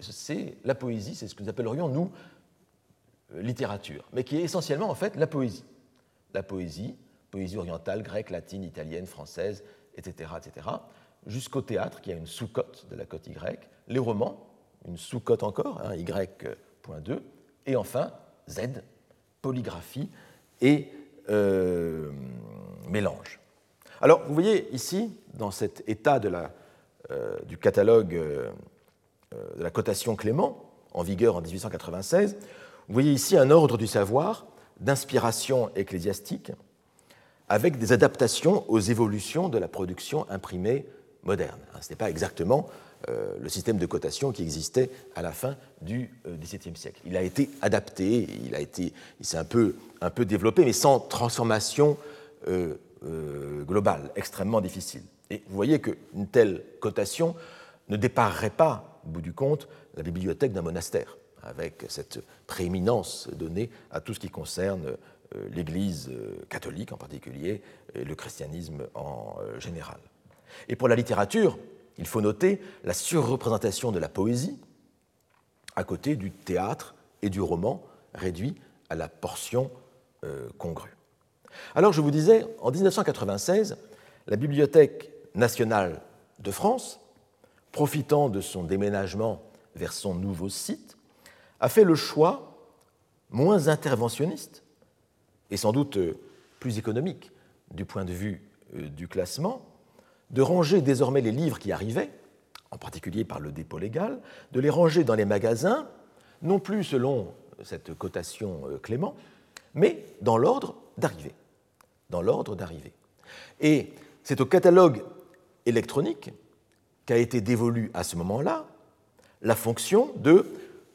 c'est la poésie, c'est ce que nous appellerions, nous, littérature, mais qui est essentiellement en fait la poésie. La poésie, poésie orientale, grecque, latine, italienne, française, etc., etc., jusqu'au théâtre, qui a une sous-cote de la cote Y, les romans, une sous-cote encore, hein, Y.2, et enfin Z, polygraphie et euh, Alors, vous voyez ici, dans cet état euh, du catalogue euh, de la cotation Clément, en vigueur en 1896, vous voyez ici un ordre du savoir d'inspiration ecclésiastique avec des adaptations aux évolutions de la production imprimée moderne. Ce n'est pas exactement le système de cotation qui existait à la fin du XVIIe siècle. Il a été adapté, il, a s'est un peu développé, mais sans transformation euh, euh, globale, extrêmement difficile. Et vous voyez qu'une telle cotation ne déparerait pas, au bout du compte, la bibliothèque d'un monastère, avec cette prééminence donnée à tout ce qui concerne euh, l'Église catholique en particulier et le christianisme en général. Et pour la littérature, il faut noter la surreprésentation de la poésie à côté du théâtre et du roman réduit à la portion euh, Alors je vous disais, en 1996, la Bibliothèque nationale de France, profitant de son déménagement vers son nouveau site, a fait le choix moins interventionniste et sans doute euh, plus économique du point de vue euh, du classement, de ranger désormais les livres qui arrivaient, en particulier par le dépôt légal, de les ranger dans les magasins, non plus selon cette cotation Clément, mais dans l'ordre d'arrivée. Dans l'ordre d'arrivée. Et c'est au catalogue électronique qu'a été dévolue à ce moment-là la fonction de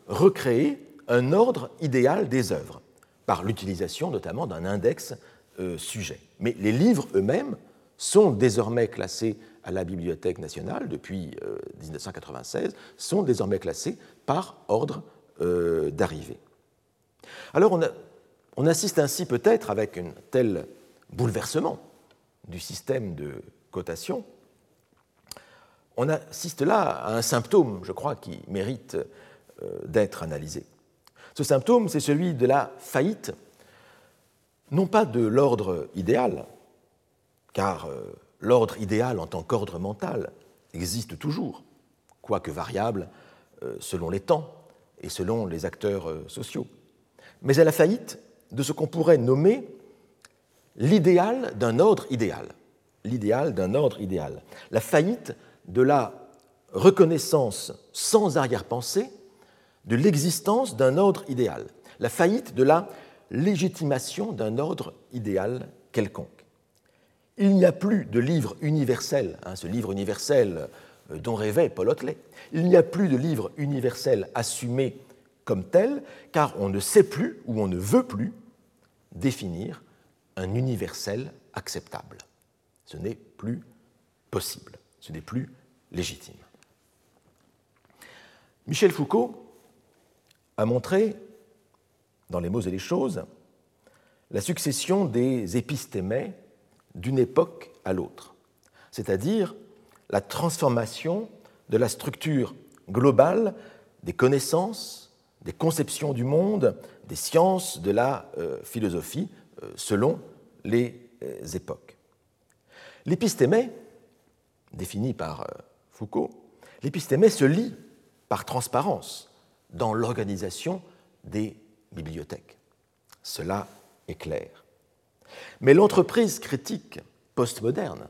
recréer un ordre idéal des œuvres, par l'utilisation notamment d'un index euh, sujet. Mais les livres eux-mêmes sont désormais classés à la Bibliothèque nationale depuis 1996, euh, sont désormais classés par ordre euh, d'arrivée. Alors on a on assiste ainsi peut-être, avec un tel bouleversement du système de cotation, on assiste là à un symptôme, je crois, qui mérite euh, d'être analysé. Ce symptôme, c'est celui de la faillite, non pas de l'ordre idéal, car euh, l'ordre idéal en tant qu'ordre mental existe toujours, quoique variable euh, selon les temps et selon les acteurs sociaux, mais à la faillite de ce qu'on pourrait nommer l'idéal d'un ordre idéal. L'idéal d'un ordre idéal. La faillite de la reconnaissance sans arrière-pensée de l'existence d'un ordre idéal. La faillite de la légitimation d'un ordre idéal quelconque. Il n'y a plus de livre universel, hein, ce livre universel euh, dont rêvait Paul Hotley, il n'y a plus de livre universel assumé comme tel, car on ne sait plus ou on ne veut plus définir un universel acceptable. Ce n'est plus possible, ce n'est plus légitime. Michel Foucault a montré, dans les mots et les choses, la succession des épistémés d'une époque à l'autre, c'est-à-dire la transformation de la structure globale des connaissances, des conceptions du monde, des sciences, de la euh, philosophie, selon les euh, époques. L'épistémé, défini par Foucault, l'épistémé se lit par transparence dans l'organisation des bibliothèques. Cela est clair. Mais l'entreprise critique postmoderne,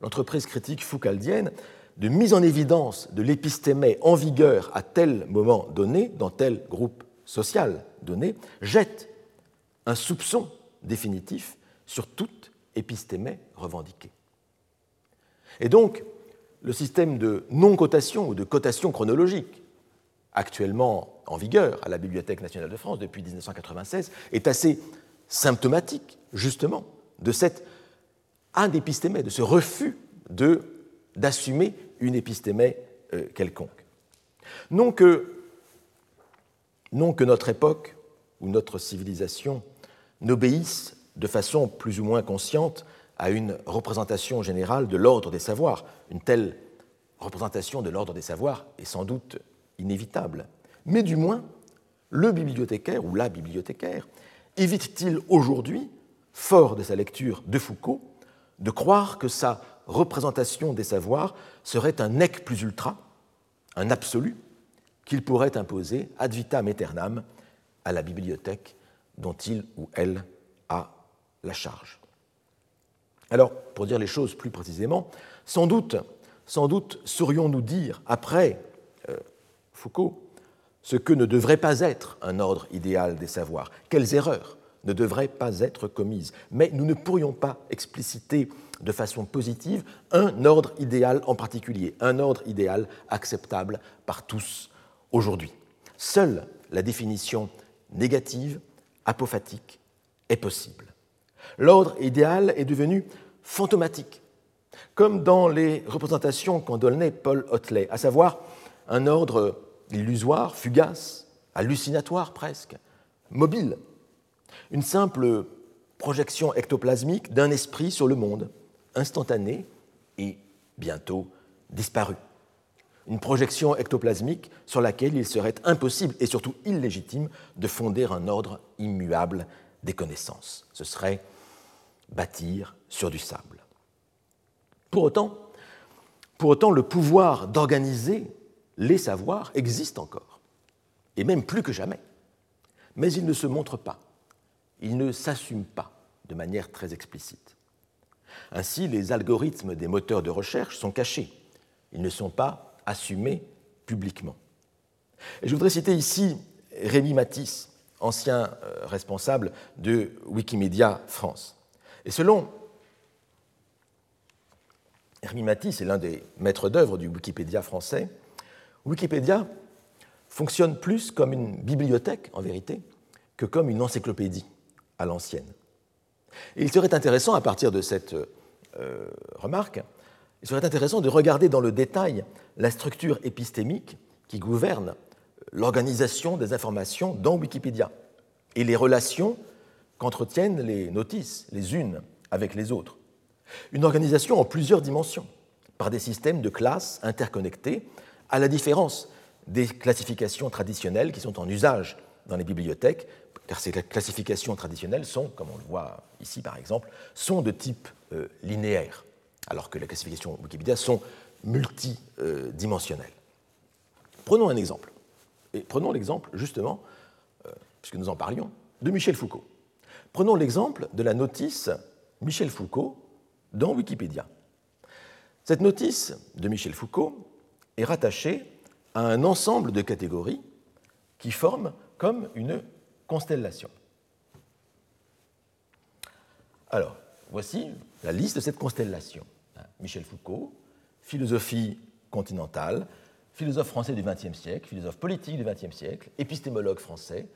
l'entreprise critique foucaldienne, de mise en évidence de l'épistémé en vigueur à tel moment donné, dans tel groupe social donné, jette un soupçon définitif sur toute épistémé revendiquée. Et donc, le système de non-cotation ou de cotation chronologique, actuellement en vigueur à la Bibliothèque nationale de France depuis 1996, est assez symptomatique, justement, de cette indépistémé, de ce refus d'assumer une épistémé euh, quelconque. Non que, non que notre époque ou notre civilisation n'obéisse de façon plus ou moins consciente à une représentation générale de l'ordre des savoirs. Une telle représentation de l'ordre des savoirs est sans doute inévitable. Mais du moins, le bibliothécaire ou la bibliothécaire évite-t-il aujourd'hui, fort de sa lecture de Foucault, de croire que sa représentation des savoirs serait un nec plus ultra, un absolu, qu'il pourrait imposer ad vitam aeternam à la bibliothèque dont il ou elle a la charge. Alors, pour dire les choses plus précisément, sans doute, sans doute saurions-nous dire, après euh, Foucault, ce que ne devrait pas être un ordre idéal des savoirs, quelles erreurs ne devraient pas être commises. Mais nous ne pourrions pas expliciter de façon positive un ordre idéal en particulier, un ordre idéal acceptable par tous aujourd'hui. Seule la définition négative, apophatique, est possible. L'ordre idéal est devenu fantomatique, comme dans les représentations qu'en donnait Paul Hotley, à savoir un ordre illusoire, fugace, hallucinatoire presque, mobile, une simple projection ectoplasmique d'un esprit sur le monde, instantanée et bientôt disparue. Une projection ectoplasmique sur laquelle il serait impossible et surtout illégitime de fonder un ordre immuable des connaissances. Ce serait bâtir sur du sable. Pour autant, pour autant le pouvoir d'organiser les savoirs existe encore, et même plus que jamais. Mais il ne se montre pas, il ne s'assume pas de manière très explicite. Ainsi, les algorithmes des moteurs de recherche sont cachés, ils ne sont pas assumés publiquement. Et je voudrais citer ici Rémi Matisse, ancien euh, responsable de Wikimedia France. Et selon Rémi Matisse, est l'un des maîtres d'œuvre du Wikipédia français, Wikipédia fonctionne plus comme une bibliothèque, en vérité, que comme une encyclopédie à l'ancienne. il serait intéressant, à partir de cette euh, remarque, il serait intéressant de regarder dans le détail la structure épistémique qui gouverne l'organisation des informations dans Wikipédia et les relations qu'entretiennent les notices, les unes avec les autres. Une organisation en plusieurs dimensions, par des systèmes de classes interconnectés à la différence des classifications traditionnelles qui sont en usage dans les bibliothèques, car ces classifications traditionnelles sont, comme on le voit ici par exemple, sont de type euh, linéaire, alors que les classifications Wikipédia sont multidimensionnelles. Prenons un exemple, prenons l'exemple justement, euh, puisque nous en parlions, de Michel Foucault. Prenons l'exemple de la notice Michel Foucault dans Wikipédia. Cette notice de Michel Foucault est rattaché à un ensemble de catégories qui forment comme une constellation. Alors, voici la liste de cette constellation. Michel Foucault, philosophie continentale, philosophe français du XXe siècle, philosophe politique du XXe siècle, épistémologue français,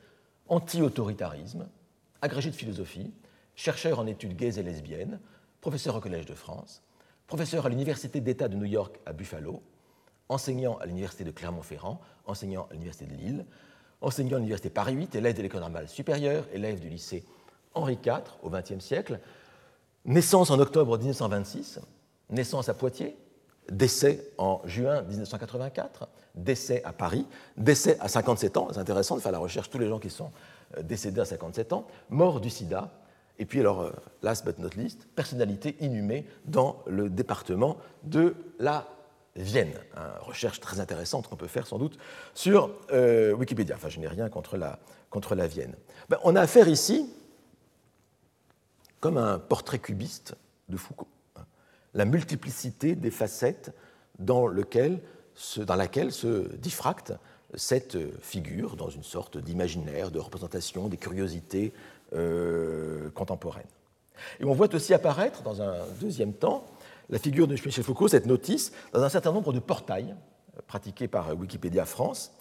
anti-autoritarisme, agrégé de philosophie, chercheur en études gays et lesbiennes, professeur au Collège de France, professeur à l'Université d'État de New York à Buffalo, enseignant à l'Université de Clermont-Ferrand, enseignant à l'Université de Lille, enseignant à l'Université Paris 8, élève de l'École normale supérieure, élève du lycée Henri IV au XXe siècle, naissance en octobre 1926, naissance à Poitiers, décès en juin 1984, décès à Paris, décès à 57 ans, c'est intéressant de faire la recherche tous les gens qui sont euh, décédés à 57 ans, mort du sida, et puis alors, euh, last but not least, personnalité inhumée dans le département de la Vienne. Une recherche très intéressante qu'on peut faire sans doute sur euh, Wikipédia. Enfin, je n'ai rien contre la, Vienne. Ben, on a affaire ici, comme un portrait cubiste de Foucault, hein, la multiplicité des facettes dans, lequel, dans laquelle se diffracte cette figure dans une sorte d'imaginaire, de représentation des curiosités euh, contemporaines. Et on voit aussi apparaître, dans un deuxième temps, la figure de Michel Foucault, cette notice, dans un certain nombre de portails euh, pratiqués par Wikipédia France,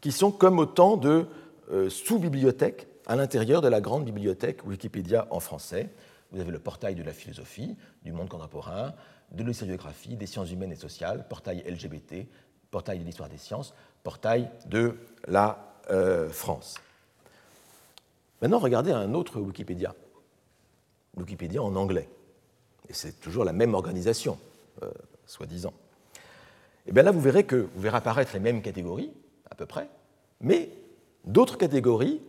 qui sont comme autant de euh, sous-bibliothèques à l'intérieur de la grande bibliothèque Wikipédia en français. Vous avez le portail de la philosophie, du monde contemporain, de l'historiographie, des sciences humaines et sociales, portail LGBT, portail de l'histoire des sciences, portail de la euh, France. Maintenant, regardez un autre Wikipédia, Wikipédia en anglais et c'est toujours la même organisation, euh, soi-disant. Et bien là, vous verrez que vous verrez apparaître les mêmes catégories, à peu près, mais d'autres catégories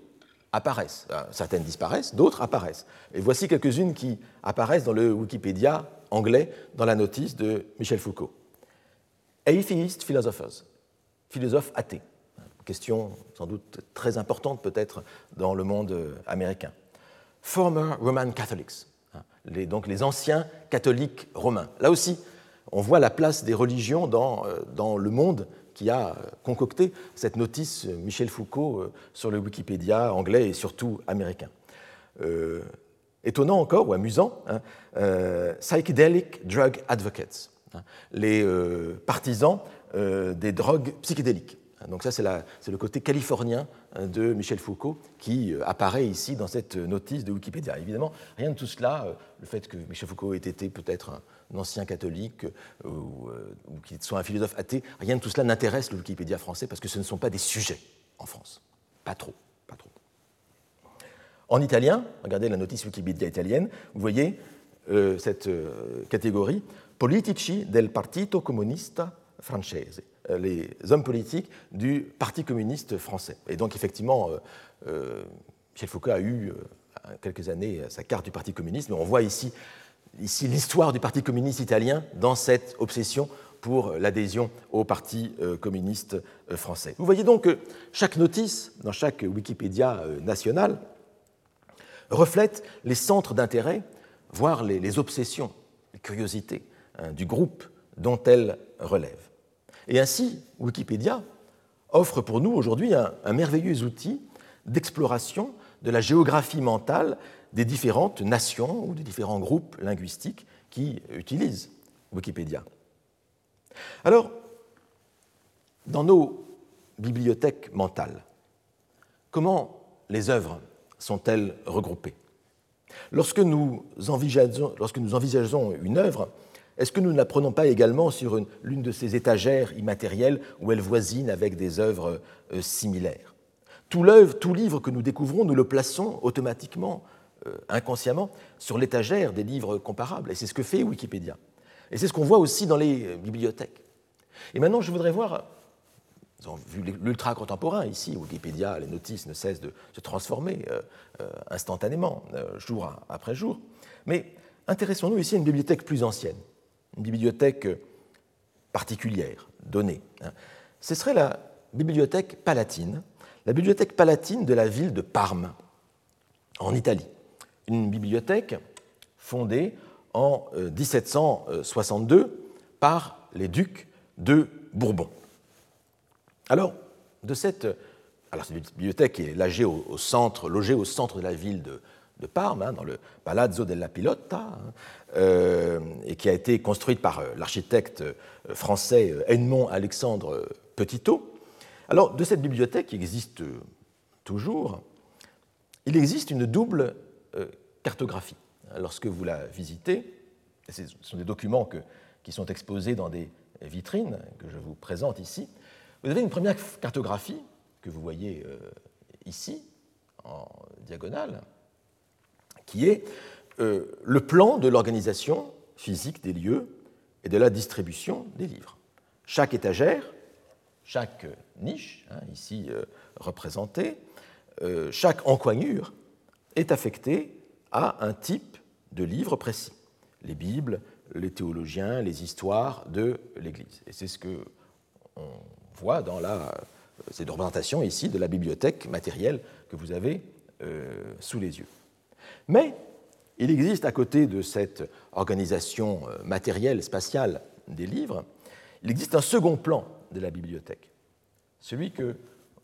apparaissent. Euh, certaines disparaissent, d'autres apparaissent. Et voici quelques-unes qui apparaissent dans le Wikipédia anglais, dans la notice de Michel Foucault. Atheist philosophers, philosophes athées. Question sans doute très importante peut-être dans le monde américain. Former Roman Catholics, les, donc les anciens catholiques romains. Là aussi, on voit la place des religions dans, euh, dans le monde qui a concocté cette notice euh, Michel Foucault euh, sur le Wikipédia anglais et surtout américain. étonnant encore, ou amusant, hein, Psychedelic Drug Advocates, hein, les partisans des drogues psychédéliques. Donc ça, c'est le côté californien hein, de Michel Foucault qui euh, apparaît ici dans cette notice de Wikipédia. Évidemment, rien de tout cela, euh, le fait que Michel Foucault ait été peut-être un ancien catholique euh, ou, qu'il soit un philosophe athée, rien de tout cela n'intéresse le Wikipédia français parce que ce ne sont pas des sujets en France. Pas trop, pas trop. En italien, regardez la notice Wikipédia italienne, vous voyez cette catégorie Politici del Partito Comunista Francese. Euh, les hommes politiques du Parti communiste français. Et donc, effectivement, euh, euh, Michel Foucault a eu, quelques années, sa carte du Parti communiste, mais on voit ici, l'histoire du Parti communiste italien dans cette obsession pour l'adhésion au Parti communiste français. Vous voyez donc que chaque notice, dans chaque Wikipédia national, reflète les centres d'intérêt, voire les, obsessions, les curiosités hein, du groupe dont elle relève. Et ainsi, Wikipédia offre pour nous aujourd'hui un, merveilleux outil d'exploration de la géographie mentale des différentes nations ou des différents groupes linguistiques qui utilisent Wikipédia. Alors, dans nos bibliothèques mentales, comment les œuvres sont-elles regroupées? Lorsque nous, envisageons une œuvre, est-ce que nous ne la prenons pas également sur l'une de ces étagères immatérielles où elle voisine avec des œuvres euh, similaires? Tout, livre que nous découvrons, nous le plaçons automatiquement, euh, inconsciemment, sur l'étagère des livres comparables. Et c'est ce que fait Wikipédia. Et c'est ce qu'on voit aussi dans les euh, bibliothèques. Et maintenant, je voudrais voir, vous avez vu l'ultra contemporain ici, Wikipédia, les notices ne cessent de se transformer instantanément, jour après jour. Mais intéressons-nous ici à une bibliothèque plus ancienne bibliothèque particulière, donnée. Hein. Ce serait la bibliothèque palatine, la bibliothèque palatine de la ville de Parme, en Italie. Une bibliothèque fondée en 1762 euh, par les ducs de Bourbon. Alors, de cette, alors cette bibliothèque est logée au, centre, logée au centre de la ville de, de Parme, hein, dans le Palazzo della Pilota, hein, et qui a été construite par l'architecte français Edmond Alexandre Petitot. Alors, de cette bibliothèque qui existe toujours, il existe une double cartographie. Lorsque vous la visitez, ce sont des documents qui sont exposés dans des vitrines que je vous présente ici, vous avez une première cartographie que vous voyez euh, ici, en diagonale, qui est euh, le plan de l'organisation physique des lieux et de la distribution des livres. Chaque étagère, chaque niche, hein, ici euh, représentée, chaque encoignure est affectée à un type de livre précis. Les Bibles, les théologiens, les histoires de l'Église. Et c'est ce que on voit dans cette représentation ici de la bibliothèque matérielle que vous avez euh, sous les yeux. Mais il existe à côté de cette organisation euh, matérielle, spatiale des livres, il existe un second plan de la bibliothèque, celui que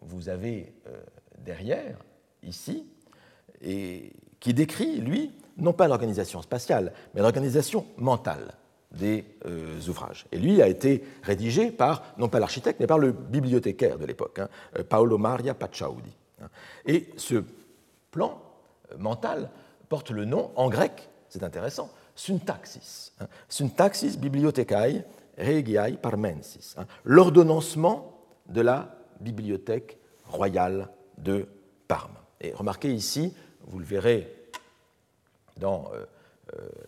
vous avez euh, derrière, ici, et qui décrit, lui, non pas l'organisation spatiale, mais l'organisation mentale des euh, ouvrages. Et lui a été rédigé par, non pas l'architecte, mais par le bibliothécaire de l'époque, hein, Paolo Maria Pacciaudi. Hein. Et ce plan mental porte le nom, en grec, c'est intéressant, syntaxis. Hein, syntaxis bibliothecae regiae parmensis. L'ordonnancement de la bibliothèque royale de Parme. Et remarquez ici, vous le verrez dans euh,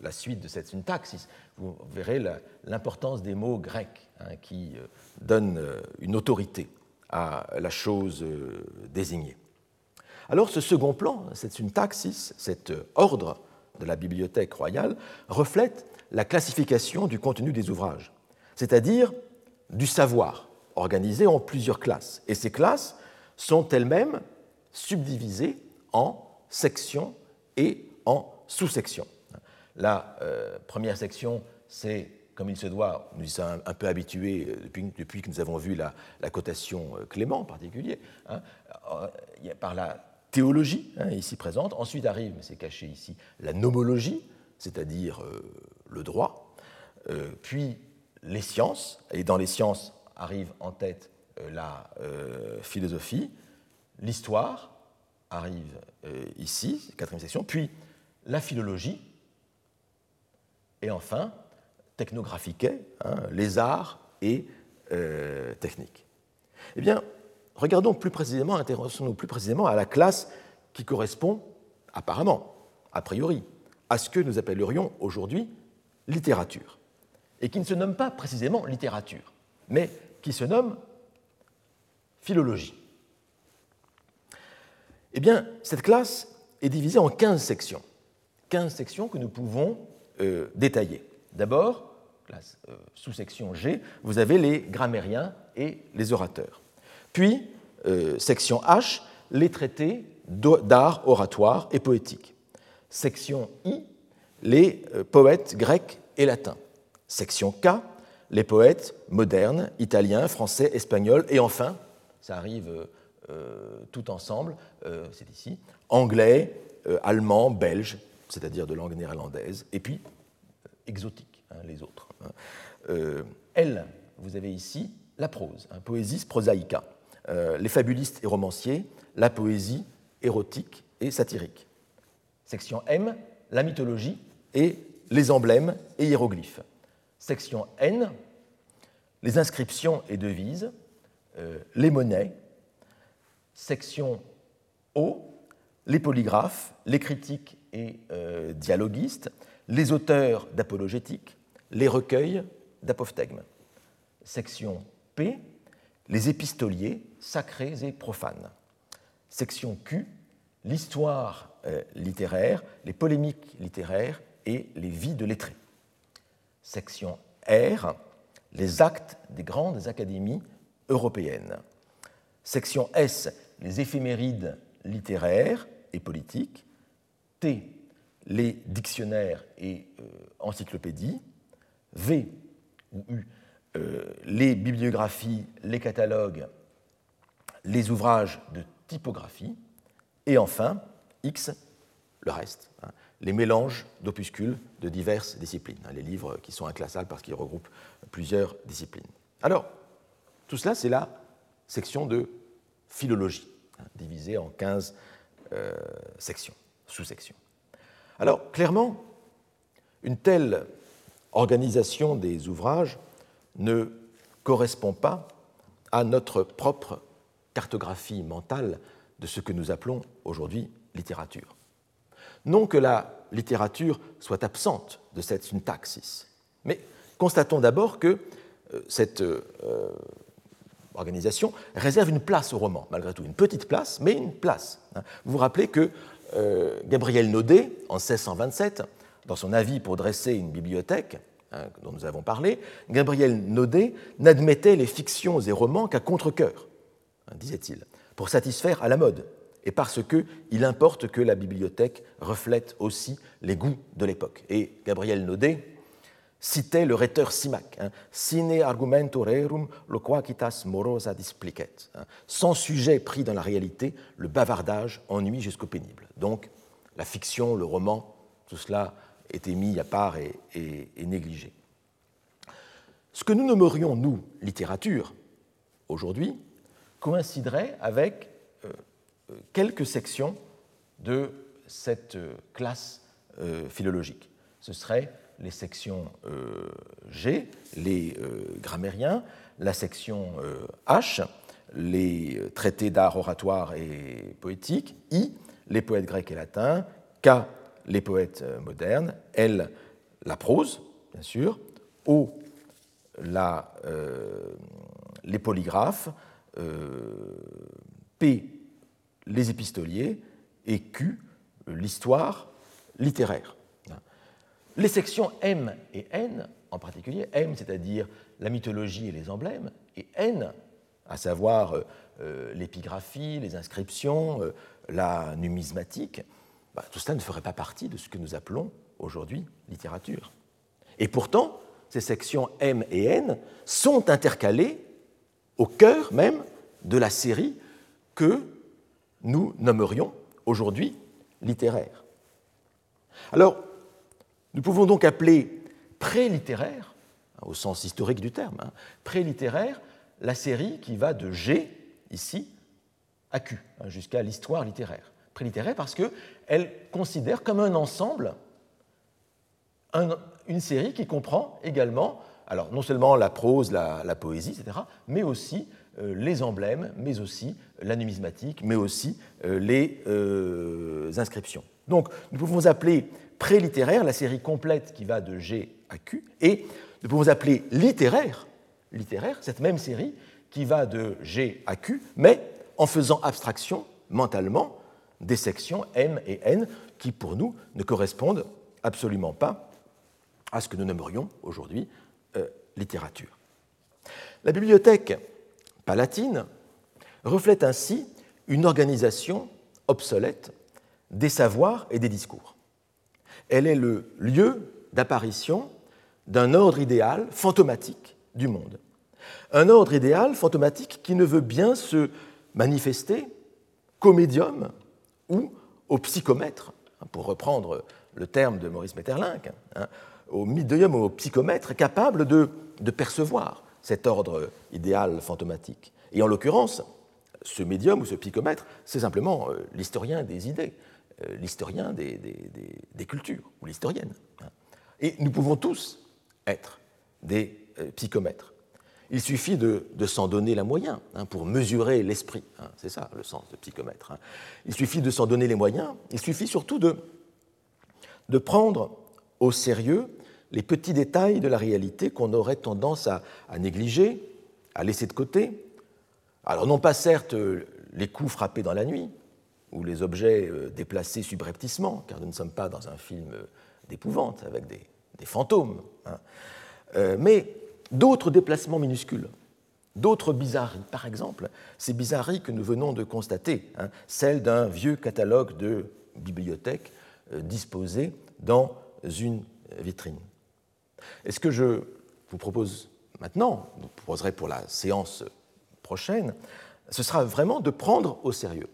la suite de cette syntaxe, vous verrez l'importance des mots grecs hein, qui euh, donnent euh, une autorité à la chose désignée. Alors ce second plan, cette syntaxis, cet ordre de la bibliothèque royale, reflète la classification du contenu des ouvrages, c'est-à-dire du savoir, organisé en plusieurs classes. Et ces classes sont elles-mêmes subdivisées en sections et en sous-sections. La euh, première section, c'est, comme il se doit, nous y sommes un, peu habitués euh, depuis, que nous avons vu la, cotation euh, Clément en particulier, hein, par la théologie, hein, ici présente. Ensuite arrive, mais c'est caché ici, la nomologie, c'est-à-dire le droit, puis les sciences, et dans les sciences arrive en tête la philosophie, l'histoire arrive ici, quatrième section, puis la philologie, et enfin, technographique, hein, les arts et euh, techniques. Eh bien, regardons plus précisément, intéressons-nous plus précisément à la classe qui correspond, apparemment, a priori, à ce que nous appellerions aujourd'hui littérature, et qui ne se nomme pas précisément littérature, mais qui se nomme philologie. Eh bien, cette classe est divisée en 15 sections, 15 sections que nous pouvons euh, détaillées. D'abord, euh, sous-section G, vous avez les grammairiens et les orateurs. Puis, euh, section H, les traités d'art oratoire et poétique. Section I, les poètes grecs et latins. Section K, les poètes modernes, italiens, français, espagnols, et enfin, ça arrive tout ensemble, c'est ici, anglais, allemand, belge, c'est-à-dire de langue néerlandaise, et puis euh, exotique, hein, les autres. Hein. Euh, elle, vous avez ici la prose, hein, poésie prosaïca, euh, les fabulistes et romanciers, la poésie érotique et satirique. Section M, la mythologie et les emblèmes et hiéroglyphes. Section N, les inscriptions et devises, les monnaies. Section O, les polygraphes, les critiques et euh, dialoguistes, les auteurs d'apologétique, les recueils d'apophthegmes. Section P, les épistoliers sacrés et profanes. Section Q, l'histoire euh, littéraire, les polémiques littéraires et les vies de lettrés. Section R, les actes des grandes académies européennes. Section S, les éphémérides littéraires et politiques. T, les dictionnaires et euh, encyclopédies, V ou U, les bibliographies, les catalogues, les ouvrages de typographie, et enfin, X, le reste, hein, les mélanges d'opuscules de diverses disciplines, hein, les livres qui sont inclassables parce qu'ils regroupent plusieurs disciplines. Alors, tout cela, c'est la section de philologie, hein, divisée en 15 euh, sections, sous-sections. Alors, clairement, une telle organisation des ouvrages ne correspond pas à notre propre cartographie mentale de ce que nous appelons aujourd'hui littérature. Non que la littérature soit absente de cette syntaxis, mais constatons d'abord que euh, cette euh, organisation réserve une place au roman, malgré tout, une petite place, mais une place. Hein. Vous vous rappelez que euh, Gabriel Naudet, en 1627, dans son avis pour dresser une bibliothèque, hein, dont nous avons parlé, Gabriel Naudet n'admettait les fictions et romans qu'à contre-coeur, hein, disait-il, pour satisfaire à la mode, et parce qu'il importe que la bibliothèque reflète aussi les goûts de l'époque. Et Gabriel Naudet citait le rhéteur Simac, hein, sine argumento rerum loquacitas morosa displicet. Sans sujet pris dans la réalité, le bavardage ennuie jusqu'au pénible. Donc, la fiction, le roman, tout cela était mis à part et, négligé. Ce que nous nommerions, nous, littérature, aujourd'hui, coïnciderait avec euh, euh, quelques sections de cette euh, classe philologique. Ce serait les sections G, les grammairiens, la section H, les traités d'art oratoire et poétique, I, les poètes grecs et latins, K, les poètes euh, modernes, L, la prose, bien sûr, O, la, euh, les polygraphes, euh, P, les épistoliers, et Q, l'histoire littéraire. Les sections M et N, en particulier, M, c'est-à-dire la mythologie et les emblèmes, et N, à savoir l'épigraphie, les inscriptions, la numismatique, bah, tout cela ne ferait pas partie de ce que nous appelons aujourd'hui littérature. Et pourtant, ces sections M et N sont intercalées au cœur même de la série que nous nommerions aujourd'hui littéraire. Alors, nous pouvons donc appeler pré-littéraire, au sens historique du terme, hein, pré-littéraire, la série qui va de G, ici, à Q, hein, jusqu'à l'histoire littéraire littéraire parce qu'elle considère comme un ensemble une série qui comprend également, alors non seulement la prose, la, poésie, etc., mais aussi euh, les emblèmes, mais aussi la numismatique, mais aussi euh, les euh, inscriptions. Donc nous pouvons appeler pré-littéraire la série complète qui va de G à Q, et nous pouvons appeler littéraire, littéraire cette même série qui va de G à Q, mais en faisant abstraction mentalement des sections M et N qui, pour nous, ne correspondent absolument pas à ce que nous nommerions aujourd'hui euh, littérature. La bibliothèque palatine reflète ainsi une organisation obsolète des savoirs et des discours. Elle est le lieu d'apparition d'un ordre idéal fantomatique du monde. Un ordre idéal fantomatique qui ne veut bien se manifester qu'au médium ou au psychomètre, hein, pour reprendre le terme de Maurice Metterlinck, hein, au médium ou au psychomètre capable de, percevoir cet ordre idéal fantomatique. Et en l'occurrence, ce médium ou ce psychomètre, c'est simplement euh, l'historien des idées, euh, l'historien des, cultures, ou l'historienne. Hein. Et nous pouvons tous être des euh, psychomètres. Il suffit de, s'en donner la moyen hein, pour mesurer l'esprit. Hein, c'est ça le sens de psychomètre. Hein. Il suffit de s'en donner les moyens. Il suffit surtout de, prendre au sérieux les petits détails de la réalité qu'on aurait tendance à, négliger, à laisser de côté. Alors non pas certes les coups frappés dans la nuit ou les objets euh, déplacés subrepticement, car nous ne sommes pas dans un film d'épouvante avec des, fantômes, euh, mais d'autres déplacements minuscules, d'autres bizarreries. Par exemple, ces bizarreries que nous venons de constater, hein, celles d'un vieux catalogue de bibliothèque euh, disposé dans une vitrine. Et ce que je vous propose maintenant, vous proposerai pour la séance prochaine, ce sera vraiment de prendre au sérieux,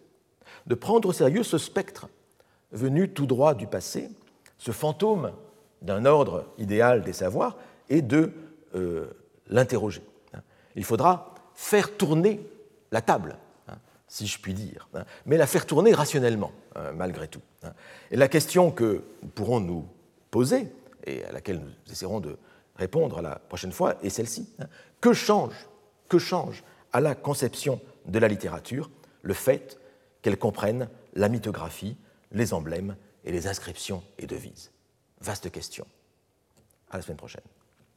de prendre au sérieux ce spectre venu tout droit du passé, ce fantôme d'un ordre idéal des savoirs, et de euh, l'interroger. Il faudra faire tourner la table, hein, si je puis dire, hein, mais la faire tourner rationnellement, hein, malgré tout. Et la question que nous pourrons nous poser, et à laquelle nous essaierons de répondre la prochaine fois, est celle-ci. Que change, que change à la conception de la littérature le fait qu'elle comprenne la mythographie, les emblèmes et les inscriptions et devises? Vaste question. À la semaine prochaine.